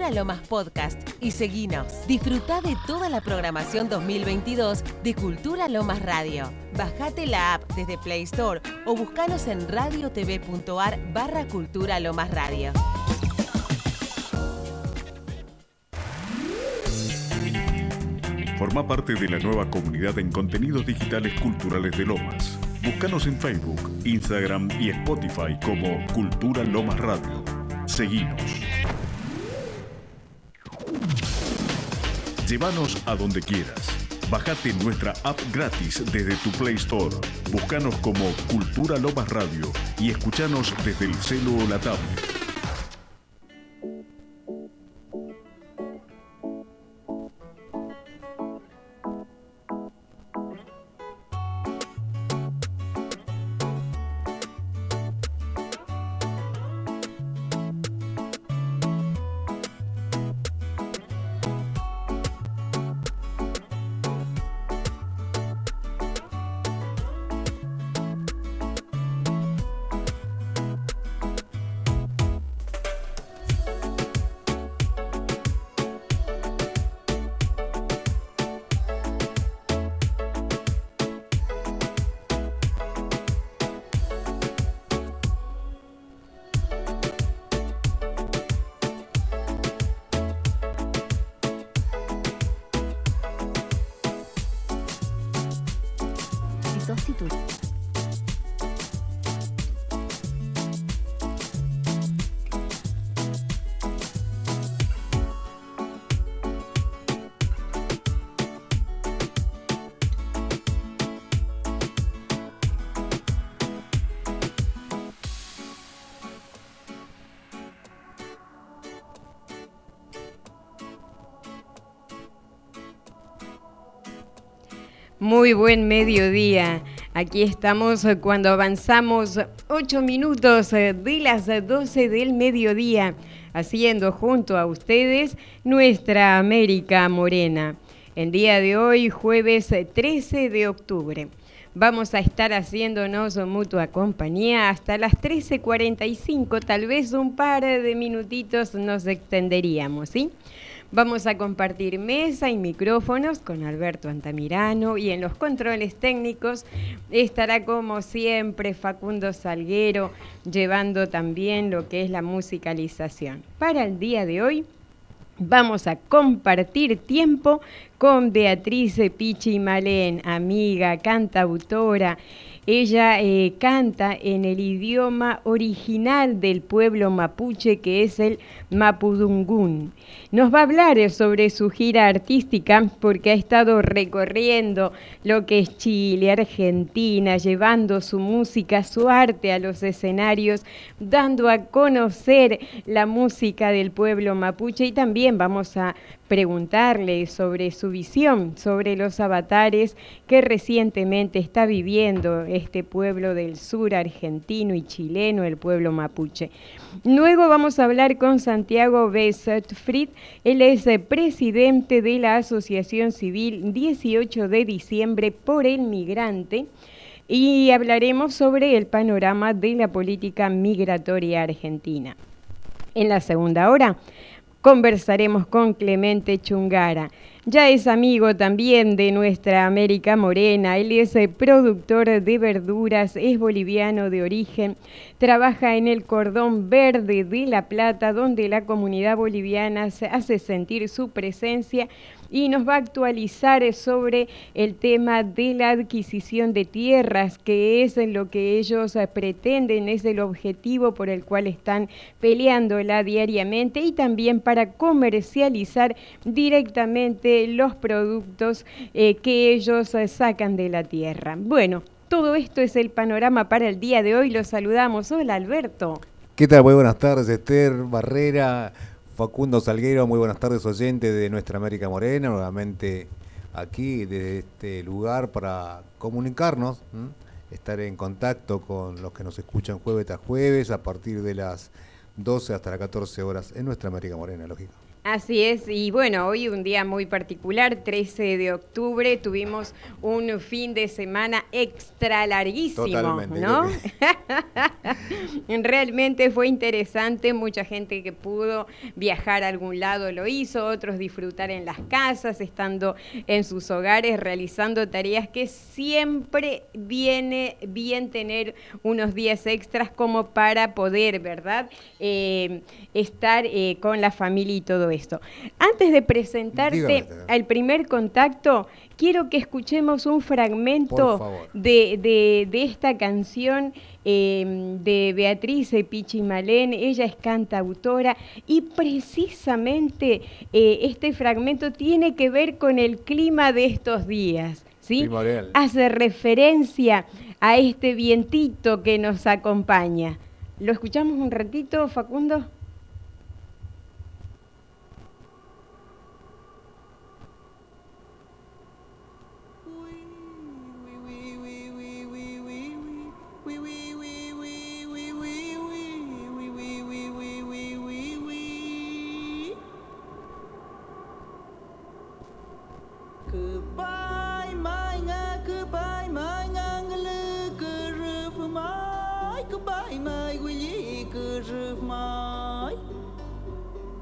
Cultura Lomas Podcast y seguinos. Disfruta de toda la programación 2022 de Cultura Lomas Radio. Bajate la app desde Play Store o buscanos en radiotv.ar barra Cultura Lomas Radio. Forma parte de la nueva comunidad en contenidos digitales culturales de Lomas. Búscanos en Facebook, Instagram y Spotify como Cultura Lomas Radio. Seguinos. Llévanos a donde quieras. Bájate nuestra app gratis desde tu Play Store. Búscanos como Cultura Lomas Radio y escuchanos desde el celo o la tablet. Muy buen mediodía. Aquí estamos cuando avanzamos ocho minutos de las 12 del mediodía, haciendo junto a ustedes nuestra América Morena. El día de hoy, jueves 13 de octubre. Vamos a estar haciéndonos mutua compañía hasta las 13.45, tal vez un par de minutitos nos extenderíamos, ¿sí? Vamos a compartir mesa y micrófonos con Alberto Antamirano y en los controles técnicos estará como siempre Facundo Salguero llevando también lo que es la musicalización. Para el día de hoy vamos a compartir tiempo con Beatriz Pichi Malén, amiga, cantautora. Ella eh, canta en el idioma original del pueblo mapuche que es el mapudungún. Nos va a hablar sobre su gira artística porque ha estado recorriendo lo que es Chile, Argentina, llevando su música, su arte a los escenarios, dando a conocer la música del pueblo mapuche y también vamos a preguntarle sobre su visión, sobre los avatares que recientemente está viviendo este pueblo del sur argentino y chileno, el pueblo mapuche. Luego vamos a hablar con Santiago Fried, él es presidente de la Asociación Civil 18 de diciembre por el migrante y hablaremos sobre el panorama de la política migratoria argentina. En la segunda hora conversaremos con Clemente Chungara. Ya es amigo también de nuestra América Morena, él es eh, productor de verduras, es boliviano de origen, trabaja en el cordón verde de La Plata, donde la comunidad boliviana hace sentir su presencia y nos va a actualizar sobre el tema de la adquisición de tierras, que es lo que ellos eh, pretenden, es el objetivo por el cual están peleándola diariamente y también para comercializar directamente los productos eh, que ellos eh, sacan de la tierra. Bueno, todo esto es el panorama para el día de hoy. Los saludamos. Hola Alberto. ¿Qué tal? Muy buenas tardes, Esther Barrera. Facundo Salguero, muy buenas tardes oyentes de Nuestra América Morena, nuevamente aquí desde este lugar para comunicarnos, estar en contacto con los que nos escuchan jueves a jueves a partir de las 12 hasta las 14 horas en Nuestra América Morena, lógico. Así es, y bueno, hoy un día muy particular, 13 de octubre, tuvimos un fin de semana extra larguísimo, Totalmente, ¿no? Realmente fue interesante, mucha gente que pudo viajar a algún lado lo hizo, otros disfrutar en las casas, estando en sus hogares, realizando tareas que siempre viene bien tener unos días extras como para poder, ¿verdad? Eh, estar eh, con la familia y todo esto. Antes de presentarte Dígame. al primer contacto, quiero que escuchemos un fragmento de, de- de esta canción eh, de Beatriz Pichi Malén. Ella es cantautora y precisamente eh, este fragmento tiene que ver con el clima de estos días. ¿sí? Hace referencia a este vientito que nos acompaña. ¿Lo escuchamos un ratito, Facundo? que ruf goodbye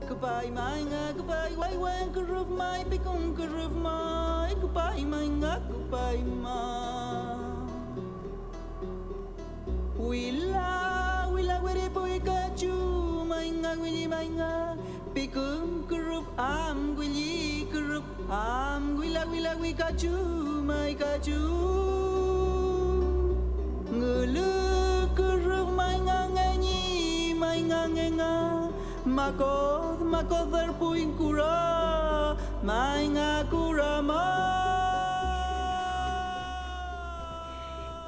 que pai mai nga que pai wai wen que ruf mai. Bi kum que ruf mai. Que la mai nga que pai ma wila wila were boy ka chu mai nga wili mai nga bi kum que ruf am wili que ruf am. Wila wila wi ka chu mai ka chu người lư cứ ruf mai nga nga, nga. Makoth, makoth, erpuin, kura, nga, kura.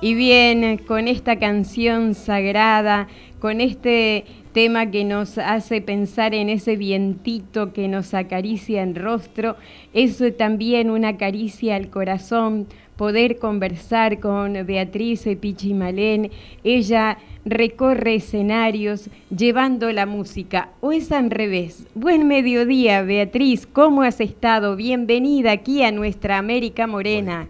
Y bien, con esta canción sagrada, con este tema que nos hace pensar en ese vientito que nos acaricia el rostro, es también una caricia al corazón, poder conversar con Beatriz Pichimalén. Ella recorre escenarios llevando la música, o es al revés. Buen mediodía, Beatriz, ¿cómo has estado? Bienvenida aquí a nuestra América Morena.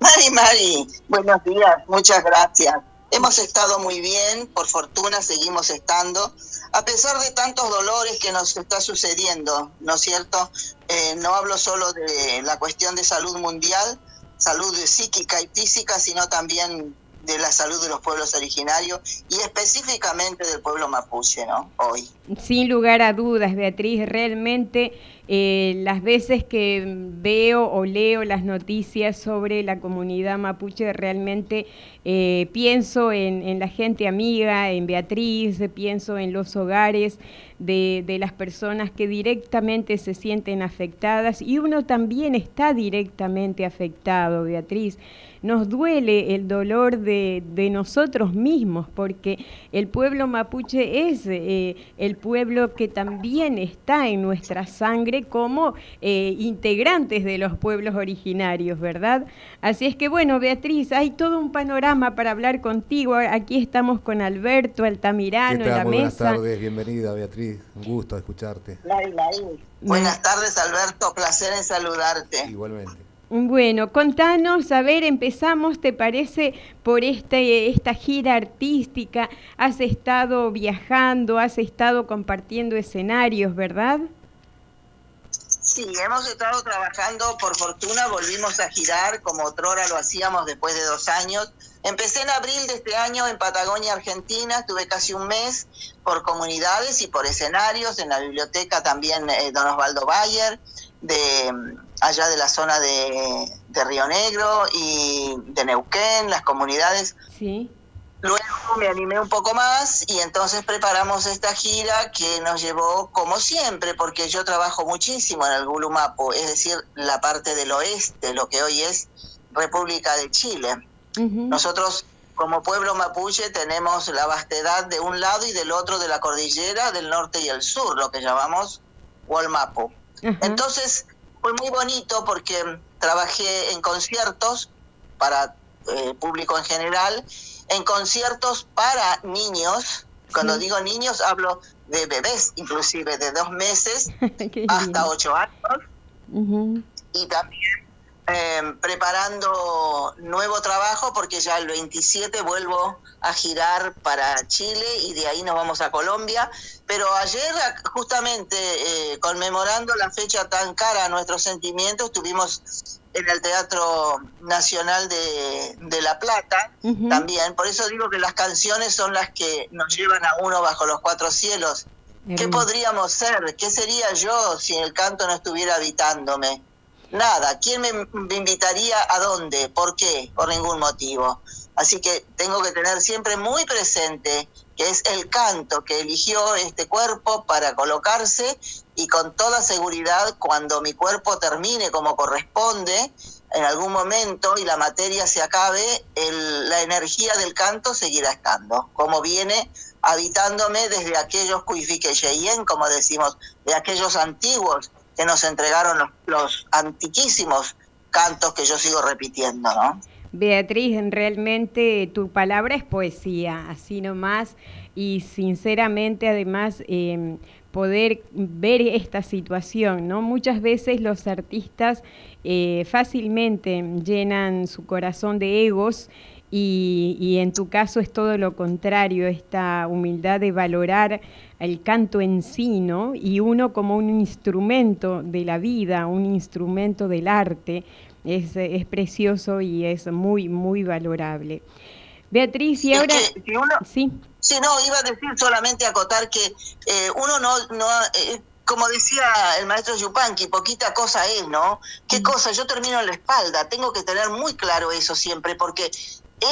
Mari, Mari, buenos días, muchas gracias. Hemos estado muy bien, por fortuna seguimos estando, a pesar de tantos dolores que nos está sucediendo, ¿no es cierto? Eh, no hablo solo de la cuestión de salud mundial, salud psíquica y física, sino también de la salud de los pueblos originarios y específicamente del pueblo mapuche, ¿no? Hoy. Sin lugar a dudas, Beatriz, realmente eh, las veces que veo o leo las noticias sobre la comunidad mapuche, realmente eh, pienso en, en la gente amiga, en Beatriz, pienso en los hogares de, de las personas que directamente se sienten afectadas y uno también está directamente afectado, Beatriz. Nos duele el dolor de, de nosotros mismos porque el pueblo mapuche es eh, el pueblo que también está en nuestra sangre como eh, integrantes de los pueblos originarios, ¿verdad? Así es que bueno, Beatriz, hay todo un panorama para hablar contigo. Aquí estamos con Alberto Altamirano ¿Qué en la Muy buenas mesa. tardes, bienvenida Beatriz, un gusto escucharte. Buenas tardes, Alberto, placer en saludarte. Igualmente. Bueno, contanos, a ver, empezamos, ¿te parece, por este, esta gira artística? Has estado viajando, has estado compartiendo escenarios, ¿verdad? Sí, hemos estado trabajando, por fortuna volvimos a girar como otrora lo hacíamos después de dos años. Empecé en abril de este año en Patagonia, Argentina, estuve casi un mes por comunidades y por escenarios, en la biblioteca también eh, Don Osvaldo Bayer, de allá de la zona de, de Río Negro y de Neuquén, las comunidades Sí. Luego me animé un poco más y entonces preparamos esta gira que nos llevó, como siempre, porque yo trabajo muchísimo en el Gulumapo, es decir, la parte del oeste, lo que hoy es República de Chile. Ujú. Nosotros, como pueblo mapuche, tenemos la vastedad de un lado y del otro de la cordillera, del norte y el sur, lo que llamamos Walmapo. Ajá. Entonces fue muy bonito porque trabajé en conciertos para eh, público en general, en conciertos para niños. Cuando digo niños hablo de bebés, inclusive de dos meses hasta ocho años. Ujú. y también eh, preparando nuevo trabajo porque ya el 27 vuelvo a girar para Chile y de ahí nos vamos a Colombia. Pero ayer, justamente eh, conmemorando la fecha tan cara a nuestros sentimientos, estuvimos en el Teatro Nacional de, de La Plata también. Por eso digo que las canciones son las que nos llevan a uno bajo los cuatro cielos. ¿Qué podríamos ser? ¿Qué sería yo si el canto no estuviera habitándome? Nada. ¿Quién me, invitaría a dónde? ¿Por qué? Por ningún motivo. Así que tengo que tener siempre muy presente que es el canto que eligió este cuerpo para colocarse y con toda seguridad cuando mi cuerpo termine como corresponde, en algún momento y la materia se acabe, la energía del canto seguirá estando, como viene habitándome desde aquellos Cuifiqueyeyen, como decimos, de aquellos antiguos que nos entregaron los, antiquísimos cantos que yo sigo repitiendo, ¿no? Beatriz, realmente tu palabra es poesía, así nomás, y sinceramente además eh, poder ver esta situación, ¿no? Muchas veces los artistas eh, fácilmente llenan su corazón de egos y en tu caso es todo lo contrario, esta humildad de valorar el canto en sí, ¿no? Y uno como un instrumento de la vida, un instrumento del arte, es, es precioso y es muy, muy valorable. Beatriz, y Es ahora... que si uno, Sí, Sí, no, iba a decir solamente acotar que eh, uno no, no eh, como decía el maestro Yupanqui, poquita cosa es, ¿no? ¿Qué cosa? Yo termino en la espalda, tengo que tener muy claro eso siempre, porque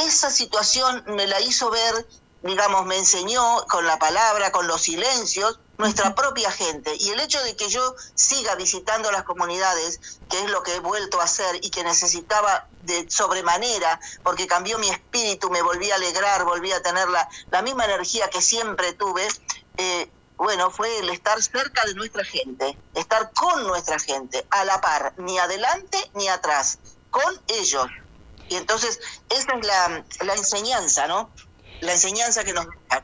esa situación me la hizo ver, digamos, me enseñó con la palabra, con los silencios, nuestra propia gente. Y el hecho de que yo siga visitando las comunidades, que es lo que he vuelto a hacer y que necesitaba de sobremanera, porque cambió mi espíritu, me volví a alegrar, volví a tener la, la misma energía que siempre tuve, eh, bueno, fue el estar cerca de nuestra gente, estar con nuestra gente, a la par, ni adelante ni atrás, con ellos. Y entonces, esa es la, la enseñanza, ¿no? La enseñanza que nos dejan.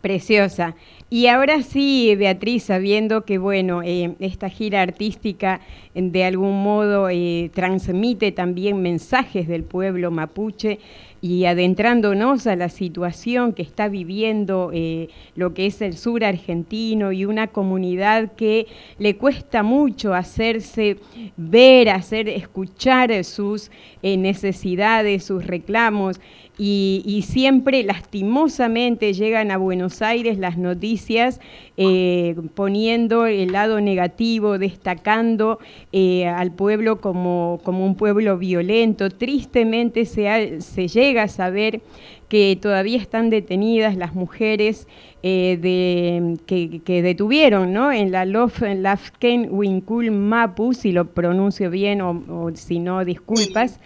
Preciosa. Y ahora sí, Beatriz, sabiendo que bueno, eh, esta gira artística de algún modo eh, transmite también mensajes del pueblo mapuche y adentrándonos a la situación que está viviendo eh, lo que es el sur argentino y una comunidad que le cuesta mucho hacerse ver, hacer escuchar sus necesidades, sus reclamos. Y, y siempre lastimosamente llegan a Buenos Aires las noticias eh, poniendo el lado negativo, destacando eh, al pueblo como, como un pueblo violento. Tristemente se, ha- se llega a saber que todavía están detenidas las mujeres eh, de, que, que detuvieron ¿no? en la Lafken Winkul Mapu, si lo pronuncio bien o, o si no, disculpas,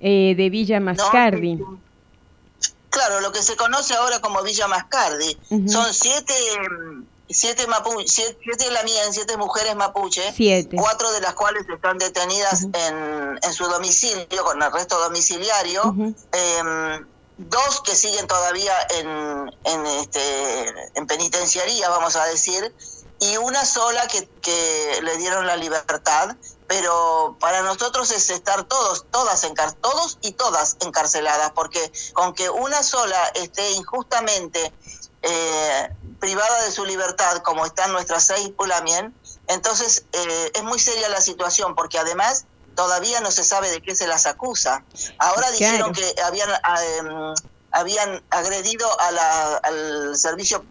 eh, de Villa Mascardi. No, Claro, lo que se conoce ahora como Villa Mascardi. Son siete, siete, mapu siete, siete lamien, siete mujeres mapuche, Siete. cuatro de las cuales están detenidas en, en su domicilio, con arresto domiciliario. Em, dos que siguen todavía en, en, este, en penitenciaría, vamos a decir, y una sola que, que le dieron la libertad, pero para nosotros es estar todos, todas encar todos y todas encarceladas, porque con que una sola esté injustamente eh, privada de su libertad, como están nuestras seis Pulamien, entonces eh, es muy seria la situación, porque además todavía no se sabe de qué se las acusa. Ahora dijeron que habían, em, habían agredido a la- al servicio,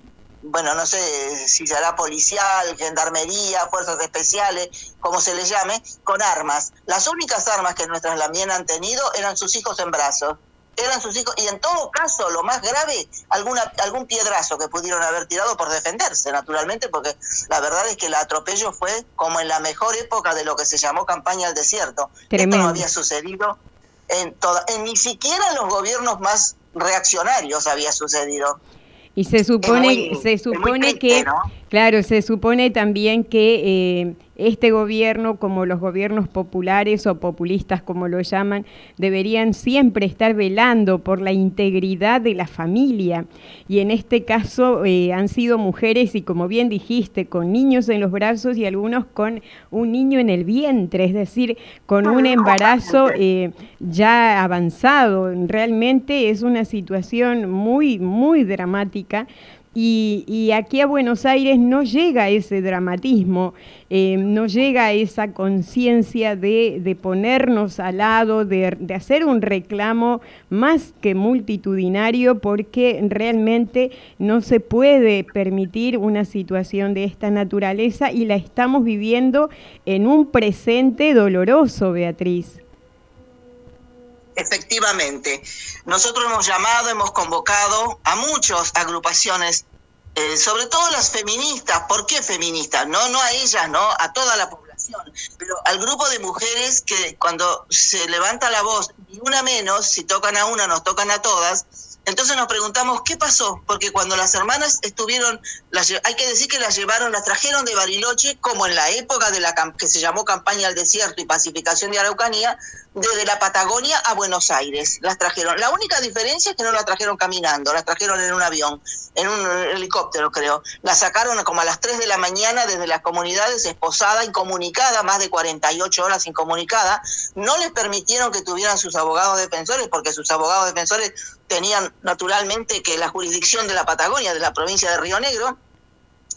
bueno, no sé si será policial, gendarmería, fuerzas especiales, como se les llame, con armas. Las únicas armas que nuestras lamien han tenido eran sus hijos en brazos. Eran sus hijos, y en todo caso, lo más grave, alguna, algún piedrazo que pudieron haber tirado por defenderse, naturalmente, porque la verdad es que el atropello fue como en la mejor época de lo que se llamó campaña al desierto. Esto no había sucedido en toda, en ni siquiera en los gobiernos más reaccionarios había sucedido. Y se supone, muy- se supone que. Claro, se supone también que eh, este gobierno, como los gobiernos populares o populistas, como lo llaman, deberían siempre estar velando por la integridad de la familia. Y en este caso eh, han sido mujeres y, como bien dijiste, con niños en los brazos y algunos con un niño en el vientre, es decir, con un embarazo eh, ya avanzado. Realmente es una situación muy, muy dramática y, aquí a Buenos Aires no llega ese dramatismo, eh, no llega esa conciencia de, ponernos al lado, de, hacer un reclamo más que multitudinario, porque realmente no se puede permitir una situación de esta naturaleza y la estamos viviendo en un presente doloroso, Beatriz. Efectivamente, nosotros hemos llamado, hemos convocado a muchas agrupaciones, eh, sobre todo las feministas. ¿Por qué feministas? No, no a ellas, no, a toda la población, pero al grupo de mujeres que cuando se levanta la voz, ni una menos, si tocan a una, nos tocan a todas. Entonces nos preguntamos qué pasó, porque cuando las hermanas estuvieron, las, hay que decir que las llevaron, las trajeron de Bariloche, como en la época de la que se llamó campaña al desierto y pacificación de Araucanía, desde la Patagonia a Buenos Aires. Las trajeron. La única diferencia es que no las trajeron caminando, las trajeron en un avión, en un helicóptero, creo. Las sacaron como a las 3 de la mañana desde las comunidades, esposada, incomunicada, más de 48 horas incomunicada. No les permitieron que tuvieran sus abogados defensores, porque sus abogados defensores tenían naturalmente que la jurisdicción de la Patagonia, de la provincia de Río Negro,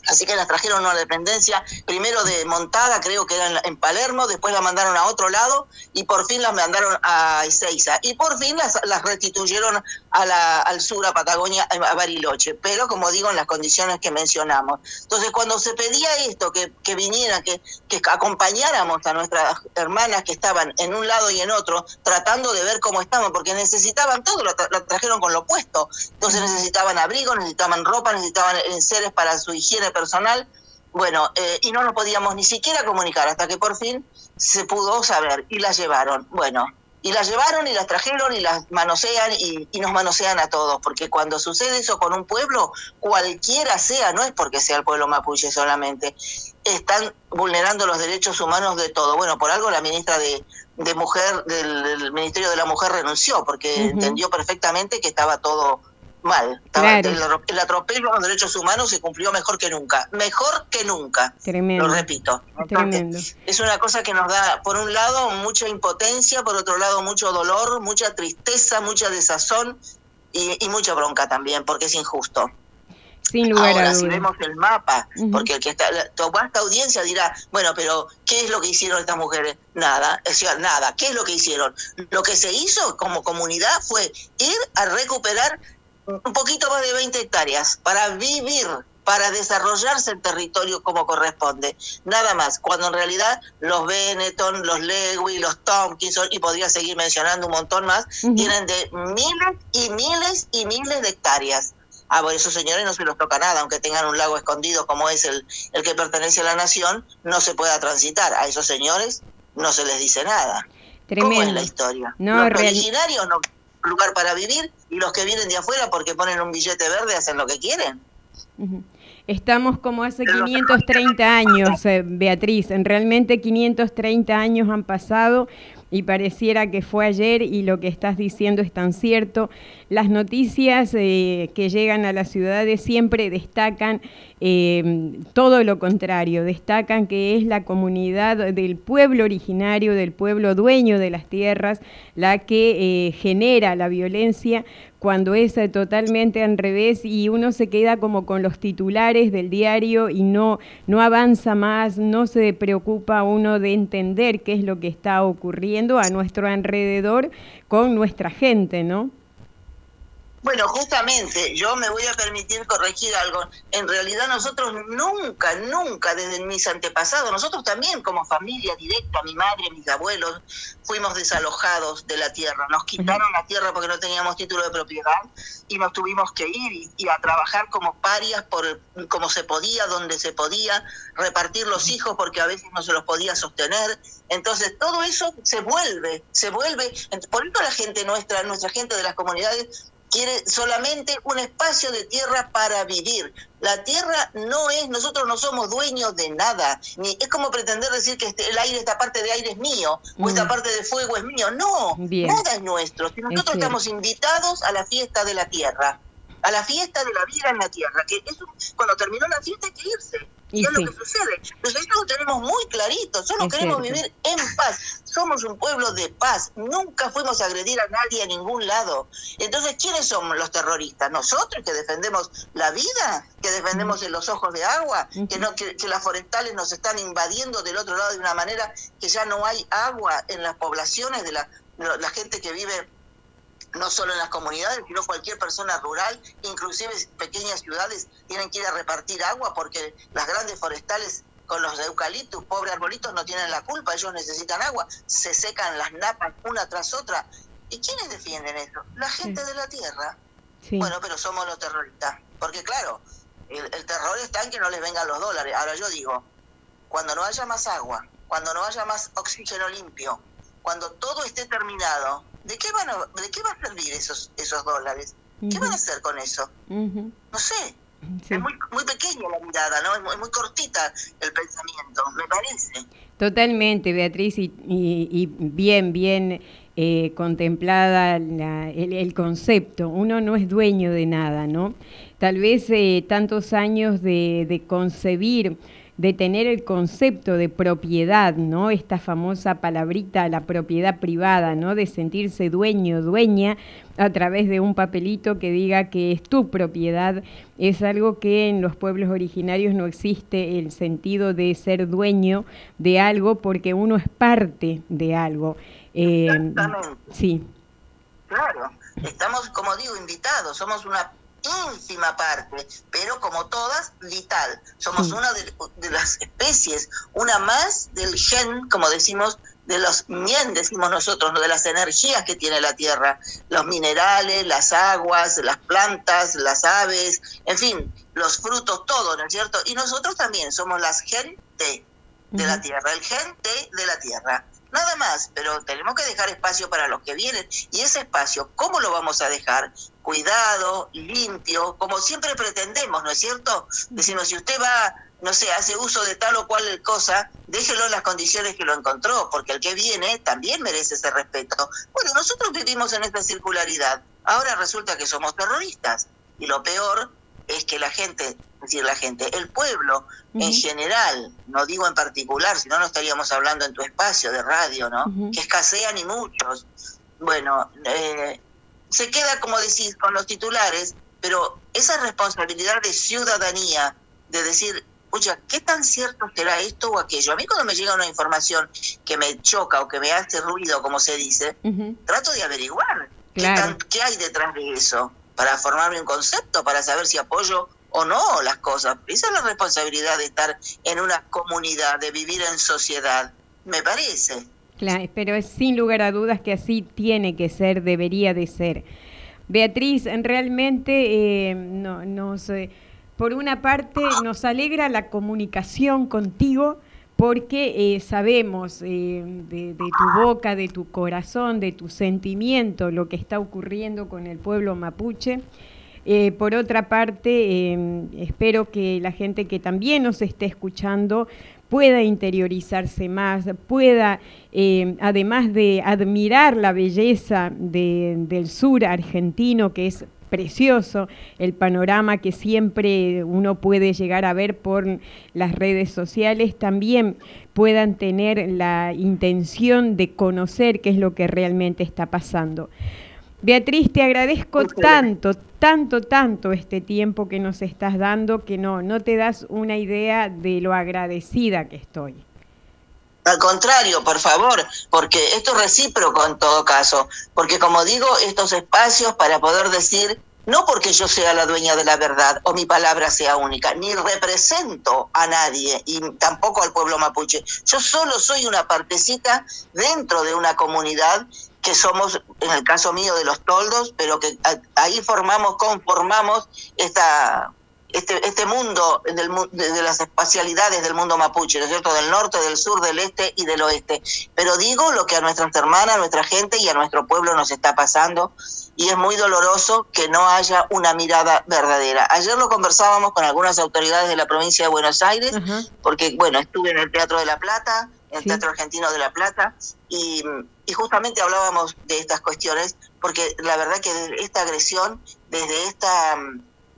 Así que las trajeron a una dependencia, primero de Montada, creo que era en, Palermo, después la mandaron a otro lado y por fin las mandaron a Ezeiza. Y por fin las restituyeron a la, al sur, a Patagonia, a Bariloche, pero como digo, en las condiciones que mencionamos. Entonces, cuando se pedía esto, que, que vinieran, que, que acompañáramos a nuestras hermanas que estaban en un lado y en otro, tratando de ver cómo estaban, porque necesitaban todo, lo, trajeron con lo puesto. Entonces necesitaban abrigo, necesitaban ropa, necesitaban enseres para su higiene personal. Bueno, eh, y no nos podíamos ni siquiera comunicar hasta que por fin se pudo saber y las llevaron. Bueno, y las llevaron y las trajeron y las manosean y, nos manosean a todos, porque cuando sucede eso con un pueblo, cualquiera sea, no es porque sea el pueblo mapuche solamente, están vulnerando los derechos humanos de todo. Bueno, por algo la ministra de, de Mujer, del, Ministerio de la Mujer renunció, porque entendió perfectamente que estaba todo mal. el, atropello a los derechos humanos se cumplió mejor que nunca. Mejor que nunca. Lo repito. Es una cosa que nos da, por un lado, mucha impotencia, por otro lado, mucho dolor, mucha tristeza, mucha desazón y, mucha bronca también, porque es injusto. Sin lugar Ahora, si vemos el mapa, porque el que está, toda esta audiencia dirá, bueno, pero ¿qué es lo que hicieron estas mujeres? Nada, nada. ¿Qué es lo que hicieron? Lo que se hizo como comunidad fue ir a recuperar un poquito más de 20 hectáreas para vivir, para desarrollarse el territorio como corresponde. Nada más, cuando en realidad los Benetton, los Lewy, los Tompkinson, y podría seguir mencionando un montón más, tienen de miles y miles y miles de hectáreas. Ah, por esos señores no se los toca nada, aunque tengan un lago escondido como es el, el que pertenece a la nación, no se pueda transitar. A esos señores no se les dice nada. Tremendo. ¿Cómo es la historia? No, los originarios no lugar para vivir y los que vienen de afuera porque ponen un billete verde hacen lo que quieren. Estamos como hace 530 años, eh, Beatriz. En realmente 530 años han pasado y pareciera que fue ayer y lo que estás diciendo es tan cierto. Las noticias eh, que llegan a las ciudades siempre destacan eh, todo lo contrario, destacan que es la comunidad del pueblo originario, del pueblo dueño de las tierras, la que eh, genera la violencia cuando es totalmente al revés y uno se queda como con los titulares del diario y no, no avanza más, no se preocupa uno de entender qué es lo que está ocurriendo a nuestro alrededor con nuestra gente, ¿no? Bueno, justamente, yo me voy a permitir corregir algo. En realidad nosotros nunca, nunca, desde mis antepasados, nosotros también como familia directa, mi madre, mis abuelos, fuimos desalojados de la tierra. Nos quitaron la tierra porque no teníamos título de propiedad y nos tuvimos que ir y, a trabajar como parias por como se podía, donde se podía, repartir los hijos porque a veces no se los podía sostener. Entonces todo eso se vuelve, se vuelve. Por eso la gente nuestra, nuestra gente de las comunidades quiere solamente un espacio de tierra para vivir. La tierra no es, nosotros no somos dueños de nada, ni es como pretender decir que este, el aire, esta parte de aire es mío, o esta parte de fuego es mío. No, nada es nuestro. nosotros estamos invitados a la fiesta de la tierra, a la fiesta de la vida en la tierra, que eso, cuando terminó la fiesta hay que irse. Y, es lo que sucede. Nosotros lo tenemos muy clarito, solo queremos vivir en paz. Somos un pueblo de paz, nunca fuimos a agredir a nadie a ningún lado. Entonces, ¿quiénes somos los terroristas? Nosotros que defendemos la vida, que defendemos en los ojos de agua, que, no, que, las forestales nos están invadiendo del otro lado de una manera que ya no hay agua en las poblaciones de la, la gente que vive no solo en las comunidades, sino cualquier persona rural, inclusive pequeñas ciudades, tienen que ir a repartir agua porque las grandes forestales con los eucaliptus, pobres arbolitos, no tienen la culpa, ellos necesitan agua, se secan las napas una tras otra. ¿Y quiénes defienden eso? La gente de la tierra. Bueno, pero somos los terroristas, porque claro, el, el terror está en que no les vengan los dólares. Ahora yo digo, cuando no haya más agua, cuando no haya más oxígeno limpio, cuando todo esté terminado, ¿de qué, van a, ¿de qué va a servir esos, esos dólares? ¿Qué van a hacer con eso? No sé. Es muy, muy pequeña la mirada, ¿no? Es muy, cortita el pensamiento, me parece. Totalmente, Beatriz, y, y, bien, bien eh, contemplada el, concepto. Uno no es dueño de nada, ¿no? Tal vez eh, tantos años de, de concebir de tener el concepto de propiedad, ¿no? Esta famosa palabrita, la propiedad privada, ¿no? De sentirse dueño, dueña a través de un papelito que diga que es tu propiedad, es algo que en los pueblos originarios no existe el sentido de ser dueño de algo porque uno es parte de algo. Eh, sí. Claro, estamos, como digo, invitados, somos una ínfima parte, pero como todas, vital. Somos una de, las especies, una más del gen, como decimos, de los mien, decimos nosotros, de las energías que tiene la Tierra, los minerales, las aguas, las plantas, las aves, en fin, los frutos, todo, ¿no es cierto? Y nosotros también somos las gente de la Tierra, el gente de la Tierra. Nada más, pero tenemos que dejar espacio para los que vienen. Y ese espacio, ¿cómo lo vamos a dejar? Cuidado, limpio, como siempre pretendemos, ¿no es cierto? Decimos, si usted va, no sé, hace uso de tal o cual cosa, déjelo en las condiciones que lo encontró, porque el que viene también merece ese respeto. Bueno, nosotros vivimos en esta circularidad. Ahora resulta que somos terroristas. Y lo peor es que la gente, es decir, la gente, el pueblo en general, no digo en particular, si no, no estaríamos hablando en tu espacio de radio, ¿no? Que escasean y muchos. Bueno, eh, se queda, como decís, con los titulares, pero esa responsabilidad de ciudadanía, de decir, oye, ¿qué tan cierto será esto o aquello? A mí cuando me llega una información que me choca o que me hace ruido, como se dice, trato de averiguar qué hay detrás de eso para formarme un concepto, para saber si apoyo o no las cosas. Esa es la responsabilidad de estar en una comunidad, de vivir en sociedad, me parece. Claro, pero es sin lugar a dudas que así tiene que ser, debería de ser. Beatriz, realmente eh, no, nos, por una parte nos alegra la comunicación contigo, porque eh, sabemos eh, de, tu boca, de tu corazón, de tu sentimiento, lo que está ocurriendo con el pueblo mapuche. Eh, por otra parte, espero que la gente que también nos esté escuchando pueda interiorizarse más, pueda, además de admirar la belleza del sur argentino, que es precioso el panorama que siempre uno puede llegar a ver por las redes sociales, también puedan tener la intención de conocer qué es lo que realmente está pasando. Beatriz, te agradezco tanto, tanto, tanto este tiempo que nos estás dando que no, no te das una idea de lo agradecida que estoy. Al contrario, por favor, porque esto es recíproco en todo caso, porque como digo, estos espacios para poder decir, no porque yo sea la dueña de la verdad o mi palabra sea única, ni represento a nadie y tampoco al pueblo mapuche, yo solo soy una partecita dentro de una comunidad que somos, en el caso mío, de los toldos, pero que ahí formamos, conformamos esta este, este mundo del, de, las espacialidades del mundo mapuche, ¿no es cierto? Del norte, del sur, del este y del oeste. Pero digo lo que a nuestras hermanas, a nuestra gente y a nuestro pueblo nos está pasando y es muy doloroso que no haya una mirada verdadera. Ayer lo conversábamos con algunas autoridades de la provincia de Buenos Aires, porque, bueno, estuve en el Teatro de la Plata, en el Teatro Argentino de la Plata, y, y justamente hablábamos de estas cuestiones, porque la verdad que esta agresión, desde esta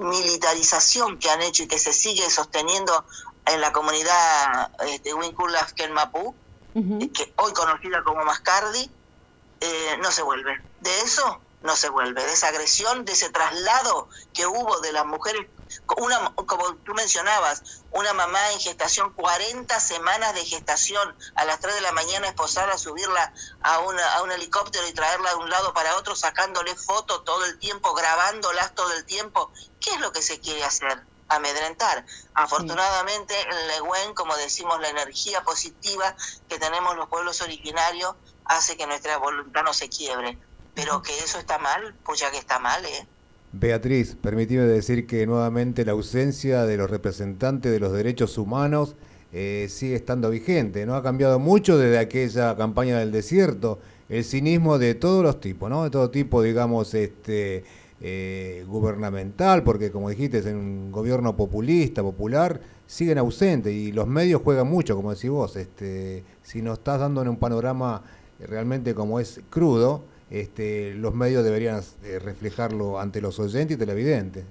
militarización que han hecho y que se sigue sosteniendo en la comunidad de este, Winkulafken Mapú, que hoy conocida como Mascardi, eh, no se vuelve. De eso no se vuelve, de esa agresión, de ese traslado que hubo de las mujeres, una, como tú mencionabas, una mamá en gestación, 40 semanas de gestación, a las 3 de la mañana esposarla, subirla a, una, a un helicóptero y traerla de un lado para otro, sacándole fotos todo el tiempo, grabándolas todo el tiempo. ¿Qué es lo que se quiere hacer? amedrentar. Afortunadamente en Lehuen, como decimos, la energía positiva que tenemos los pueblos originarios hace que nuestra voluntad no se quiebre. Pero que eso está mal, pues ya que está mal, ¿eh? Beatriz, permíteme decir que nuevamente la ausencia de los representantes de los derechos humanos eh, sigue estando vigente. No ha cambiado mucho desde aquella campaña del desierto. El cinismo de todos los tipos, ¿no? De todo tipo, digamos, este eh, gubernamental, porque como dijiste, es un gobierno populista, popular, siguen ausentes y los medios juegan mucho, como decís vos. Este, si nos estás dando un panorama realmente como es crudo, este, los medios deberían eh, reflejarlo ante los oyentes y televidentes.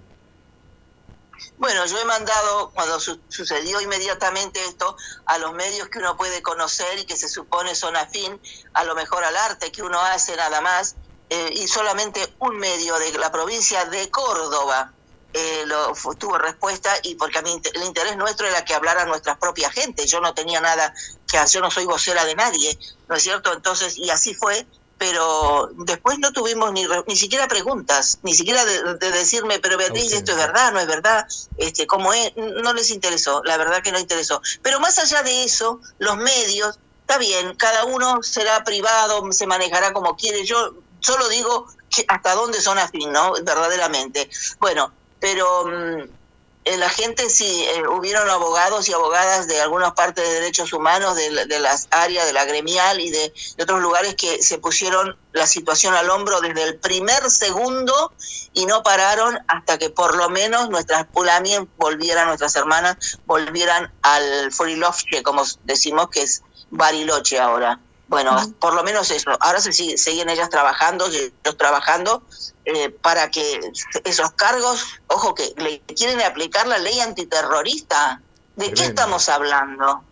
Bueno, yo he mandado, cuando sucedió inmediatamente esto, a los medios que uno puede conocer y que se supone son afín, a lo mejor al arte que uno hace nada más, eh, y solamente un medio de la provincia de Córdoba eh, lo, tuvo respuesta y porque a mí el interés nuestro era que hablara nuestra propia gente, yo no tenía nada que hacer, yo no soy vocera de nadie, ¿no es cierto? Entonces, y así fue, pero después no tuvimos ni, ni siquiera preguntas, ni siquiera de, decirme, pero Beatriz, esto es verdad, no es verdad, este, cómo es, no les interesó, la verdad que no interesó. Pero más allá de eso, los medios, está bien, cada uno será privado, se manejará como quiere, yo solo digo que hasta dónde son afín, ¿no? Verdaderamente. Bueno, pero mm, la gente sí, eh, hubieron abogados y abogadas de algunas partes de derechos humanos, de, de las áreas de la gremial y de, otros lugares que se pusieron la situación al hombro desde el primer segundo y no pararon hasta que por lo menos nuestras pulamien volvieran, nuestras hermanas volvieran al Forilovche, como decimos que es Bariloche ahora. Bueno, por lo menos eso. Ahora se siguen ellas trabajando, ellos trabajando eh, para que esos cargos, ojo que le quieren aplicar la ley antiterrorista. ¿De qué estamos hablando?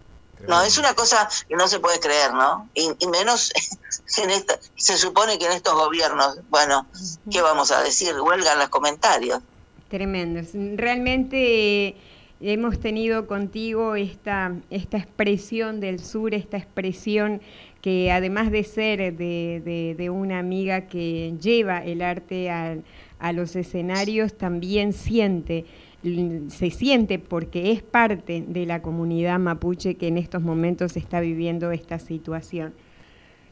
No, es una cosa que no se puede creer, ¿no? Y, menos en esta, se supone que en estos gobiernos, bueno, ¿qué vamos a decir? Huelgan los comentarios. Tremendo. Realmente hemos tenido contigo esta, esta expresión del sur, esta expresión que además de ser de, una amiga que lleva el arte a, los escenarios, también siente, se siente porque es parte de la comunidad mapuche que en estos momentos está viviendo esta situación.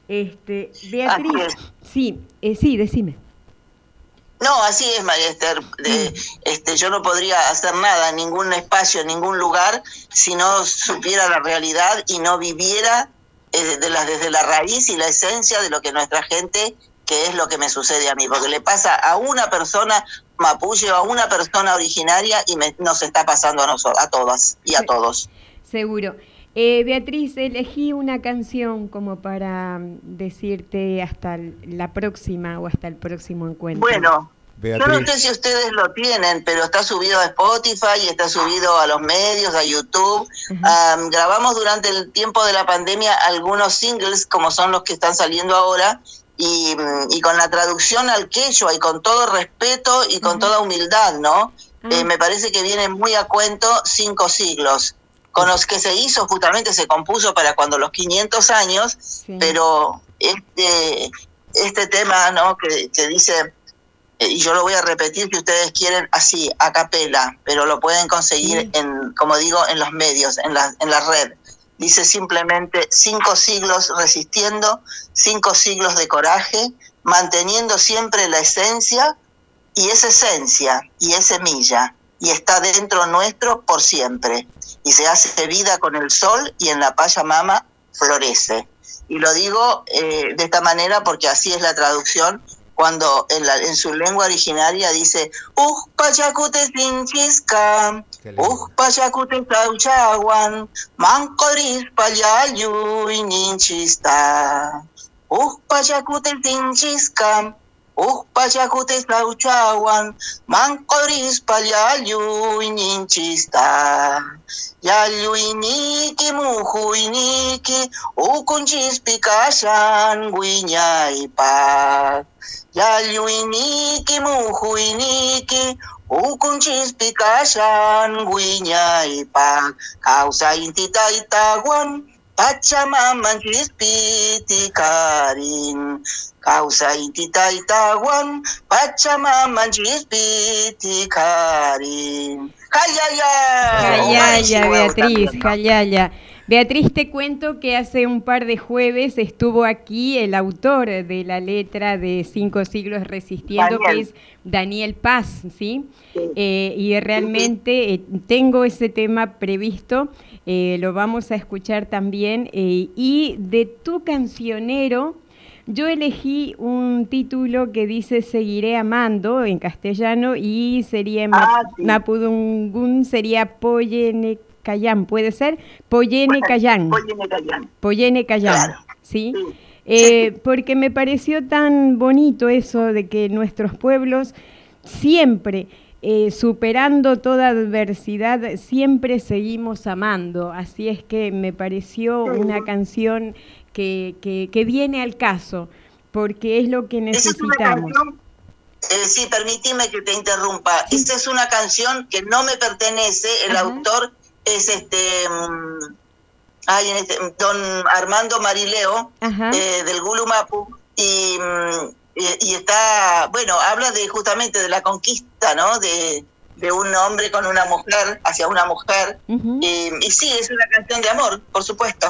Este, Beatriz, sí, eh, sí, decime. No, así es, María Esther. Mm. este, yo no podría hacer nada ningún espacio, ningún lugar, si no supiera la realidad y no viviera eh, de desde la raíz y la esencia de lo que nuestra gente, que es lo que me sucede a mí, porque le pasa a una persona mapuche o a una persona originaria y nos está pasando a nosotros, a todas y a todos. Seguro. Eh, Beatriz, elegí una canción como para decirte hasta la próxima o hasta el próximo encuentro. Bueno, yo no sé si ustedes lo tienen, pero está subido a Spotify, y está subido a los medios, a YouTube. grabamos durante el tiempo de la pandemia algunos singles, como son los que están saliendo ahora, y, mm, con la traducción al quechua y con todo respeto y con toda humildad, ¿no? Eh, me parece que viene muy a cuento cinco siglos. Con los que se hizo, justamente se compuso para cuando los 500 años, pero este, este tema, ¿no? Que, que dice y yo lo voy a repetir si ustedes quieren así, a capela, pero lo pueden conseguir en, como digo, en los medios, en la, en la red. Dice simplemente cinco siglos resistiendo, cinco siglos de coraje, manteniendo siempre la esencia, y esa esencia y es semilla, y está dentro nuestro por siempre. Y se hace vida con el sol y en la Pachamama florece. Y lo digo eh, de esta manera porque así es la traducción cuando en, la, en su lengua originaria dice Uj pachacute sinchisca, uj pachacute sauchawan, mancoris payayu y ninchista. Uj pachacute Upa jakutez lautxauan, mankoriz palia aluin intxista. Jalu iniki muhu iniki, ukuntxiz pikasan guina ipak. Jalu iniki muhu iniki, ukuntxiz Pachamaman chispiti karin. Causa intita itaguan, Pachamaman chispiti karin. ¡Jayaya! Jayaya, Beatriz, Jayaya. Beatriz, te cuento que hace un par de jueves estuvo aquí el autor de la letra de Cinco siglos resistiendo, que es Daniel Paz, ¿sí? Eh, y realmente eh, tengo ese tema previsto, eh, lo vamos a escuchar también. y de tu cancionero, yo elegí un título que dice Seguiré amando en castellano y sería en Ah, sí. Mapudungun, sería Poyene Cayán, ¿puede ser? Poyene Cayán. Poyene Cayán, Claro. ¿sí? Sí. Eh, porque me pareció tan bonito eso de que nuestros pueblos siempre, eh, superando toda adversidad, siempre seguimos amando. Así es que me pareció una canción que, que- que viene al caso, porque es lo que Esa es una necesitamos. canción. eh, sí, permíteme que te interrumpa. Esta es una canción que no me pertenece. El Ajá. autor es este. mm, ay, este, don Armando Marileo, eh, del Gulumapu. Y, mm, y, y está. Bueno, habla de justamente de la conquista, ¿no? De, de un hombre con una mujer, hacia una mujer. Y, y sí, es una canción de amor, por supuesto.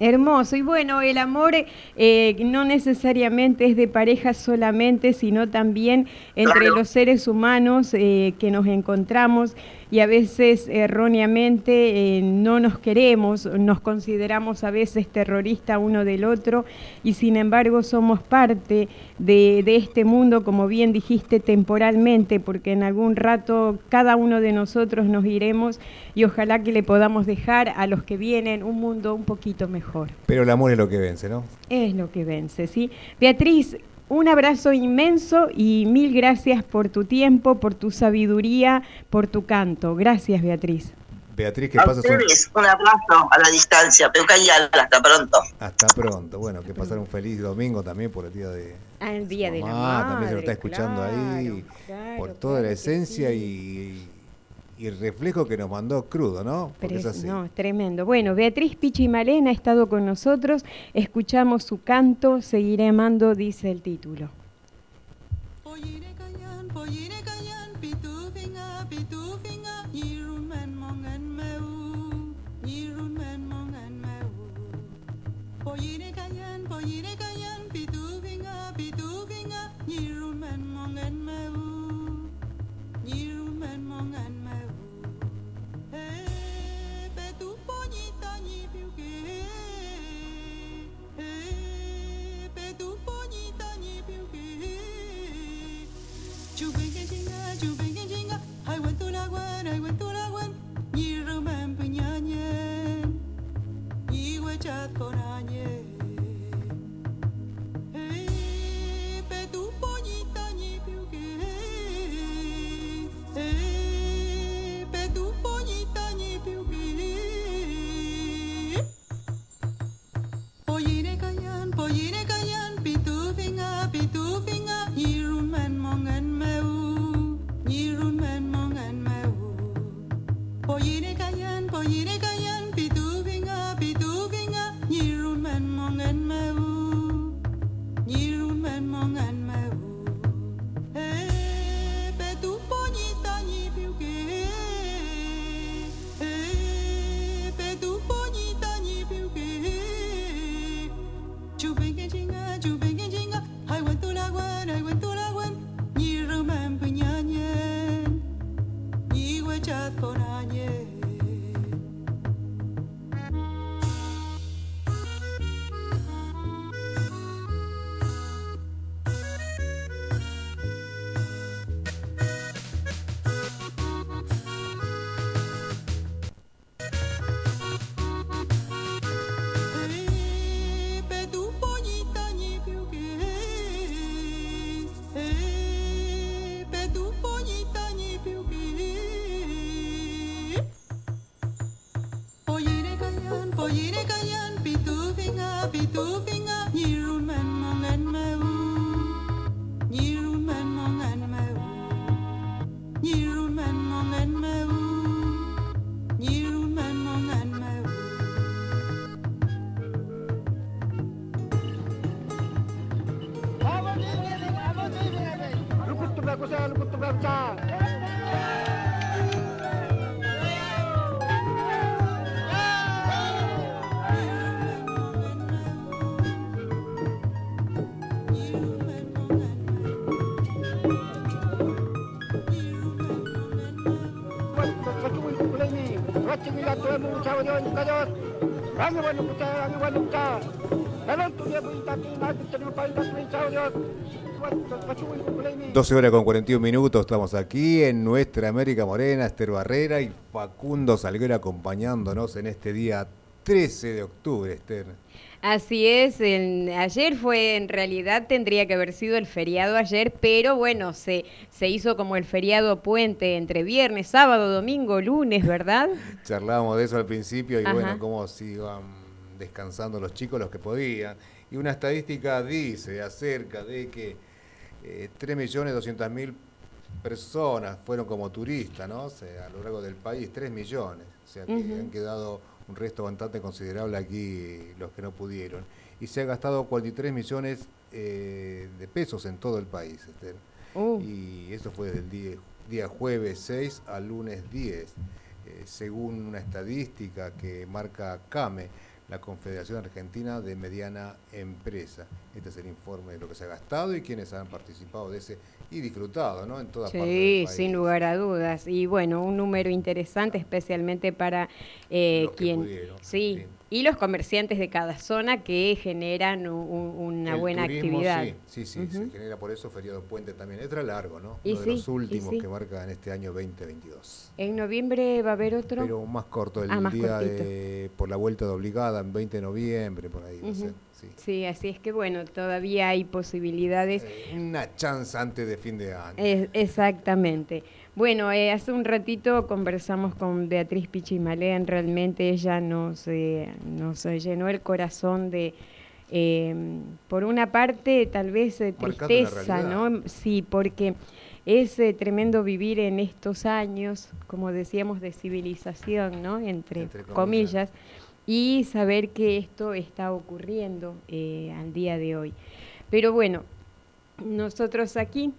Hermoso. Y bueno, el amor eh, no necesariamente es de pareja solamente, sino también entre Claro. los seres humanos eh, que nos encontramos y a veces erróneamente eh, no nos queremos, nos consideramos a veces terroristas uno del otro y sin embargo somos parte de, de este mundo, como bien dijiste, temporalmente, porque en algún rato cada uno de nosotros nos iremos y ojalá que le podamos dejar a los que vienen un mundo un poquito mejor. Pero el amor es lo que vence, ¿no? Es lo que vence, ¿sí? Beatriz, un abrazo inmenso y mil gracias por tu tiempo, por tu sabiduría, por tu canto. Gracias, Beatriz. Beatriz, que un... ustedes, un abrazo a la distancia. Pero hasta pronto. Hasta pronto. Bueno, que pasar un feliz domingo también por el día de... Al Día de la Mamá, Madre. también se lo está escuchando ahí claro, por toda la claro esencia sí. y, y el reflejo que nos mandó crudo, ¿no? Porque es así. No, tremendo. Bueno, Beatriz Pichimalén ha estado con nosotros. Escuchamos su canto, Seguiré amando, dice el título. Men Chat con añez. 12 horas con 41 minutos, estamos aquí en nuestra América Morena, Esther Barrera y Facundo Salguero acompañándonos en este día 13 de octubre, Esther. Así es, ayer fue, en realidad tendría que haber sido el feriado ayer, pero bueno, se, se hizo como el feriado puente entre viernes, sábado, domingo, lunes, ¿verdad? Charlábamos de eso al principio y bueno, cómo se iban descansando los chicos los que podían. Y una estadística dice acerca de que eh, 3.200.000 personas fueron como turistas, ¿no? O sea, a lo largo del país, 3 millones. O sea, que han quedado un resto bastante considerable aquí los que no pudieron. Y se ha gastado 43 millones eh, de pesos en todo el país, Esther. Uh. Y eso fue desde el día, día jueves 6 al lunes 10, eh, según una estadística que marca CAME la Confederación Argentina de Mediana Empresa. Este es el informe de lo que se ha gastado y quienes han participado de ese y disfrutado, ¿no? En toda sí, parte del sin lugar a dudas. Y bueno, un número interesante especialmente para eh, quien... sí, y los comerciantes de cada zona que generan una buena actividad. Sí, sí, sí se genera por eso feriado puente también. Es largo, ¿no? Uno de los últimos que marca en este año 2022. En noviembre va a haber otro. Pero más corto, el ah, día de, por la vuelta de obligada, en 20 de noviembre, por ahí. sí. así es que bueno, todavía hay posibilidades. Eh, una chance antes de fin de año. exactamente. Bueno, eh, hace un ratito conversamos con Beatriz Pichimalén, realmente ella nos, eh, nos llenó el corazón de, em, por una parte, tal vez eh, tristeza, ¿no? Sí, porque es tremendo vivir en estos años, como decíamos, de civilización, ¿no? Entre, comillas. y saber que esto está ocurriendo al día de hoy. Pero bueno, nosotros aquí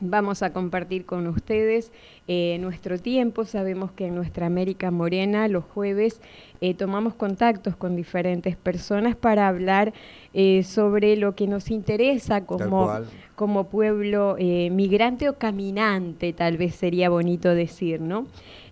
Vamos a compartir con ustedes eh, nuestro tiempo. Sabemos que en nuestra América Morena los jueves eh, tomamos contactos con diferentes personas para hablar eh, sobre lo que nos interesa como, como pueblo migrante o caminante, tal vez sería bonito decir, ¿no?